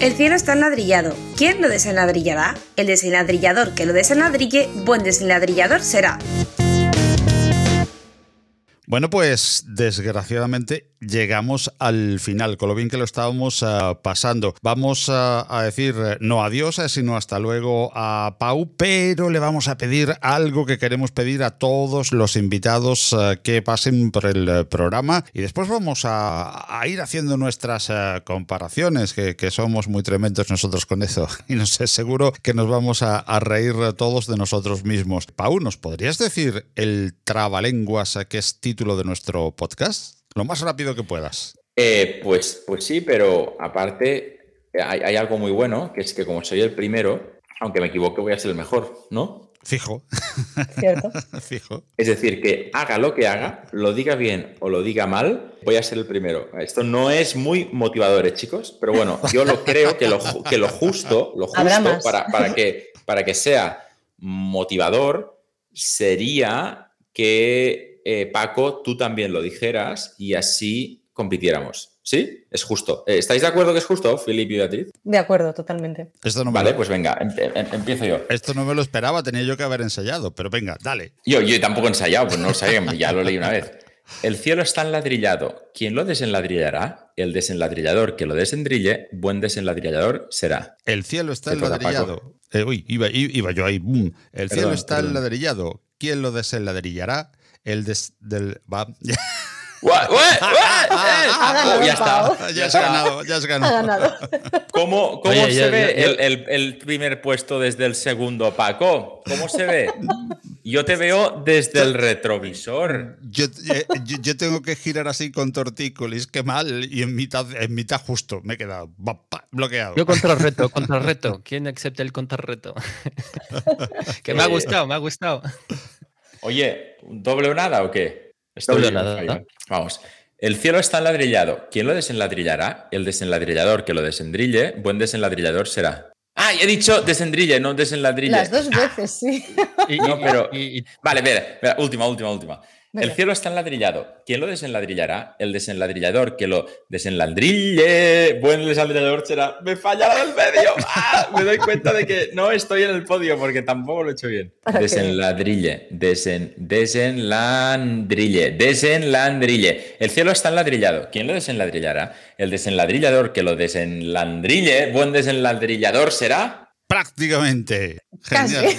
El cielo está enladrillado. ¿Quién lo desenladrillará? El desenladrillador que lo desenladrille, buen desenladrillador será. Bueno, pues desgraciadamente llegamos al final, con lo bien que lo estábamos ah, pasando. Vamos a, a decir eh, no adiós, eh, sino hasta luego a Pau, pero le vamos a pedir algo que queremos pedir a todos los invitados eh, que pasen por el eh, programa y después vamos a, ir haciendo nuestras eh, comparaciones, que, somos muy tremendos nosotros con eso *laughs* y no sé, seguro que nos vamos a, a reír todos de nosotros mismos. Pau, ¿nos podrías decir el trabalenguas eh, que es título de nuestro podcast? Lo más rápido que puedas. Eh, pues, pues sí, pero aparte hay, hay algo muy bueno, que es que como soy el primero, aunque me equivoque, voy a ser el mejor, ¿no? Fijo, ¿Cierto? *laughs* fijo. Es decir, que haga lo que haga, lo diga bien o lo diga mal, voy a ser el primero. Esto no es muy motivador, ¿eh, chicos, pero bueno, yo lo creo que lo, que lo justo, lo justo para, para que, para que sea motivador sería que eh, Paco, tú también lo dijeras y así compitiéramos. ¿Sí? Es justo. Eh, ¿Estáis de acuerdo que es justo, Filip y Beatriz? De acuerdo, totalmente. Esto no, me Vale, lo, pues venga, em- em- empiezo yo. esto no me lo esperaba, tenía yo que haber ensayado, pero venga, dale. Yo, yo tampoco he ensayado, pues no lo sabía, *laughs* ya lo leí una vez. El cielo está enladrillado. ¿Quién lo desenladrillará? El desenladrillador que lo desendrille, buen desenladrillador será. El cielo está enladrillado. Eh, uy, iba, yo ahí. boom. El cielo está perdón. enladrillado. ¿Quién lo desenladrillará? El des, del. Va. ¡Guau, guau, guau! ¡Eh! ganado, Oh, ya Pau. está. ya has ganado, ya has Ha ganado. *laughs* ¿Cómo, cómo Oye, se ve el, el- el primer puesto desde el segundo, Paco? ¿Cómo se ve? *laughs* Yo te veo desde el retrovisor. Yo, eh, yo, yo tengo que girar así con tortícolis, qué mal, y en mitad, en mitad justo me he quedado bloqueado. Yo contrarreto, contrarreto. *laughs* ¿Quién acepta el contrarreto? que me ha gustado, me ha gustado. Oye, ¿doble o nada o qué? Doble o nada. fallo, ¿eh? Vamos. El cielo está enladrillado. ¿Quién lo desenladrillará? El desenladrillador que lo desendrille, buen desenladrillador será. Ah, he dicho desendrille, no desenladrille. Las dos veces, sí. Y, *laughs* No, pero- y- y- Vale, espera, última, última, última. El cielo está enladrillado. ¿Quién lo desenladrillará? El desenladrillador que lo desenladrille. Buen desenladrillador será. Me falla la del medio. *laughs* ¡Ah! Me doy cuenta de que no estoy en el podio porque tampoco lo he hecho bien. Desenladrille. Desen, desenlandrille. Desenlandrille. El cielo está enladrillado. ¿Quién lo desenladrillará? El desenladrillador que lo desenlandrille. Buen desenladrillador será. Prácticamente. Casi. Genial.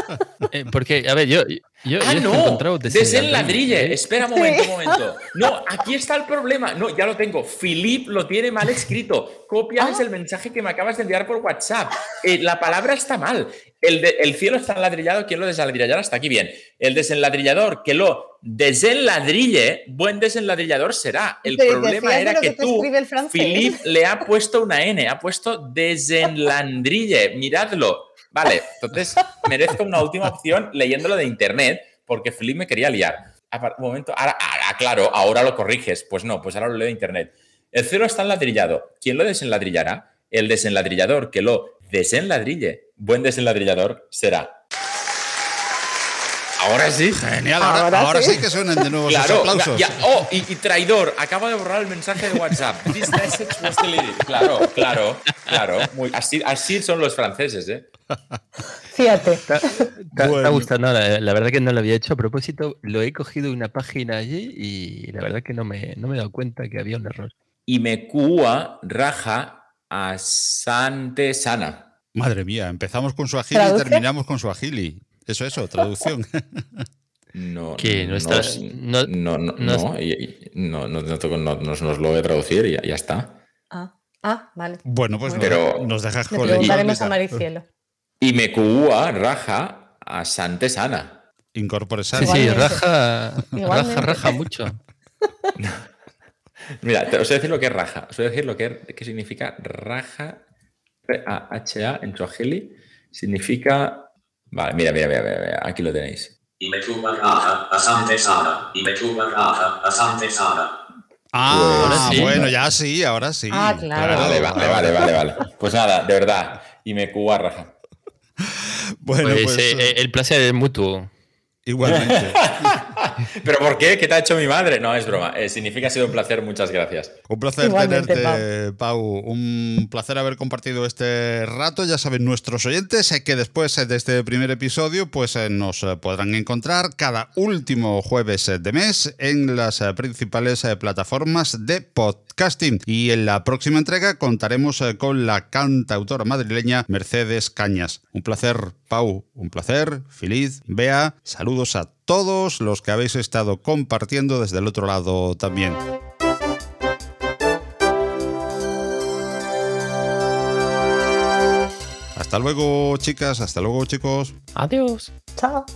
*laughs* eh, porque, a ver, yo, yo, Ah, yo no, desenladrille. Espera un momento, un momento. No, aquí está el problema. No, ya lo tengo. Filip lo tiene mal escrito. Copias Ah. el mensaje que me acabas de enviar por WhatsApp. Eh, la palabra está mal. El, de- el cielo está enladrillado. ¿Quién lo desenladrillará? Hasta aquí bien. El desenladrillador que lo desenladrille, buen desenladrillador será. El Pero, ¿te problema era que, que tú? Filip, le ha puesto una N. Ha puesto desenlandrille. Miradlo. Vale, entonces merezco una última opción leyéndolo de internet porque Filip me quería liar. Un momento, ahora, ahora, claro, ahora lo corriges. Pues no, pues ahora lo leo de internet. El cielo está enladrillado. ¿Quién lo desenladrillará? El desenladrillador que lo desenladrille. Buen desenladrillador será. Ahora sí. Genial, ahora, Ahora ahora sí. sí. que suenan de nuevo esos Claro, aplausos. ya- oh, y, y traidor, acaba de borrar el mensaje de WhatsApp. *laughs* This message was deleted. Claro, claro, claro. Muy- así, así son los franceses, ¿eh? Fíjate. ¿Te, te Bueno. ha gustado? No, la, la verdad que no lo había hecho a propósito. Lo he cogido de una página allí y la verdad que no me, no me he dado cuenta que había un error. Y me cua raja a sante sana. Madre mía, empezamos con su agili y terminamos con su agili. Eso, eso, traducción. *laughs* No, Que no no, está- es- no- no, no, no no, y- y- no, no, no tengo- no- nos, lo voy a traducir y ya, ya está. Ah, ah, vale. Bueno, pues Pero- nos, nos dejas con preguntaremos a. Maricielo. Y me cua raja a sante sana. Incorpore Sí, sí, raja, raja, raja mucho. *laughs* Mira, te, os voy a decir lo que es raja. Os voy a decir lo que, que significa raja. R-A-H-A en Swahili significa. Vale, mira, mira, mira, mira, mira, aquí lo tenéis. Ah, sí. bueno, ya sí, ahora sí. Ah, claro. Vale, vale, vale, vale, vale. Pues nada, de verdad. Y me cua raja. Bueno, Pues, pues, eh, eh, el placer es mutuo. igualmente. *laughs* *laughs* ¿Pero por qué? ¿Qué te ha hecho mi madre? No, es broma. Eh, significa ha sido un placer, muchas gracias. Un placer Igualmente, tenerte, Pau. Un placer haber compartido este rato. Ya saben nuestros oyentes eh, que después eh, de este primer episodio pues eh, nos podrán encontrar cada último jueves de mes en las principales plataformas de podcasting. Y en la próxima entrega contaremos con la cantautora madrileña Mercedes Cañas. Un placer, Pau. Un placer. Feliz. Bea. Saludos a todos los que habéis estado compartiendo desde el otro lado también. Hasta luego, chicas. Hasta luego, chicos. Adiós. Chao.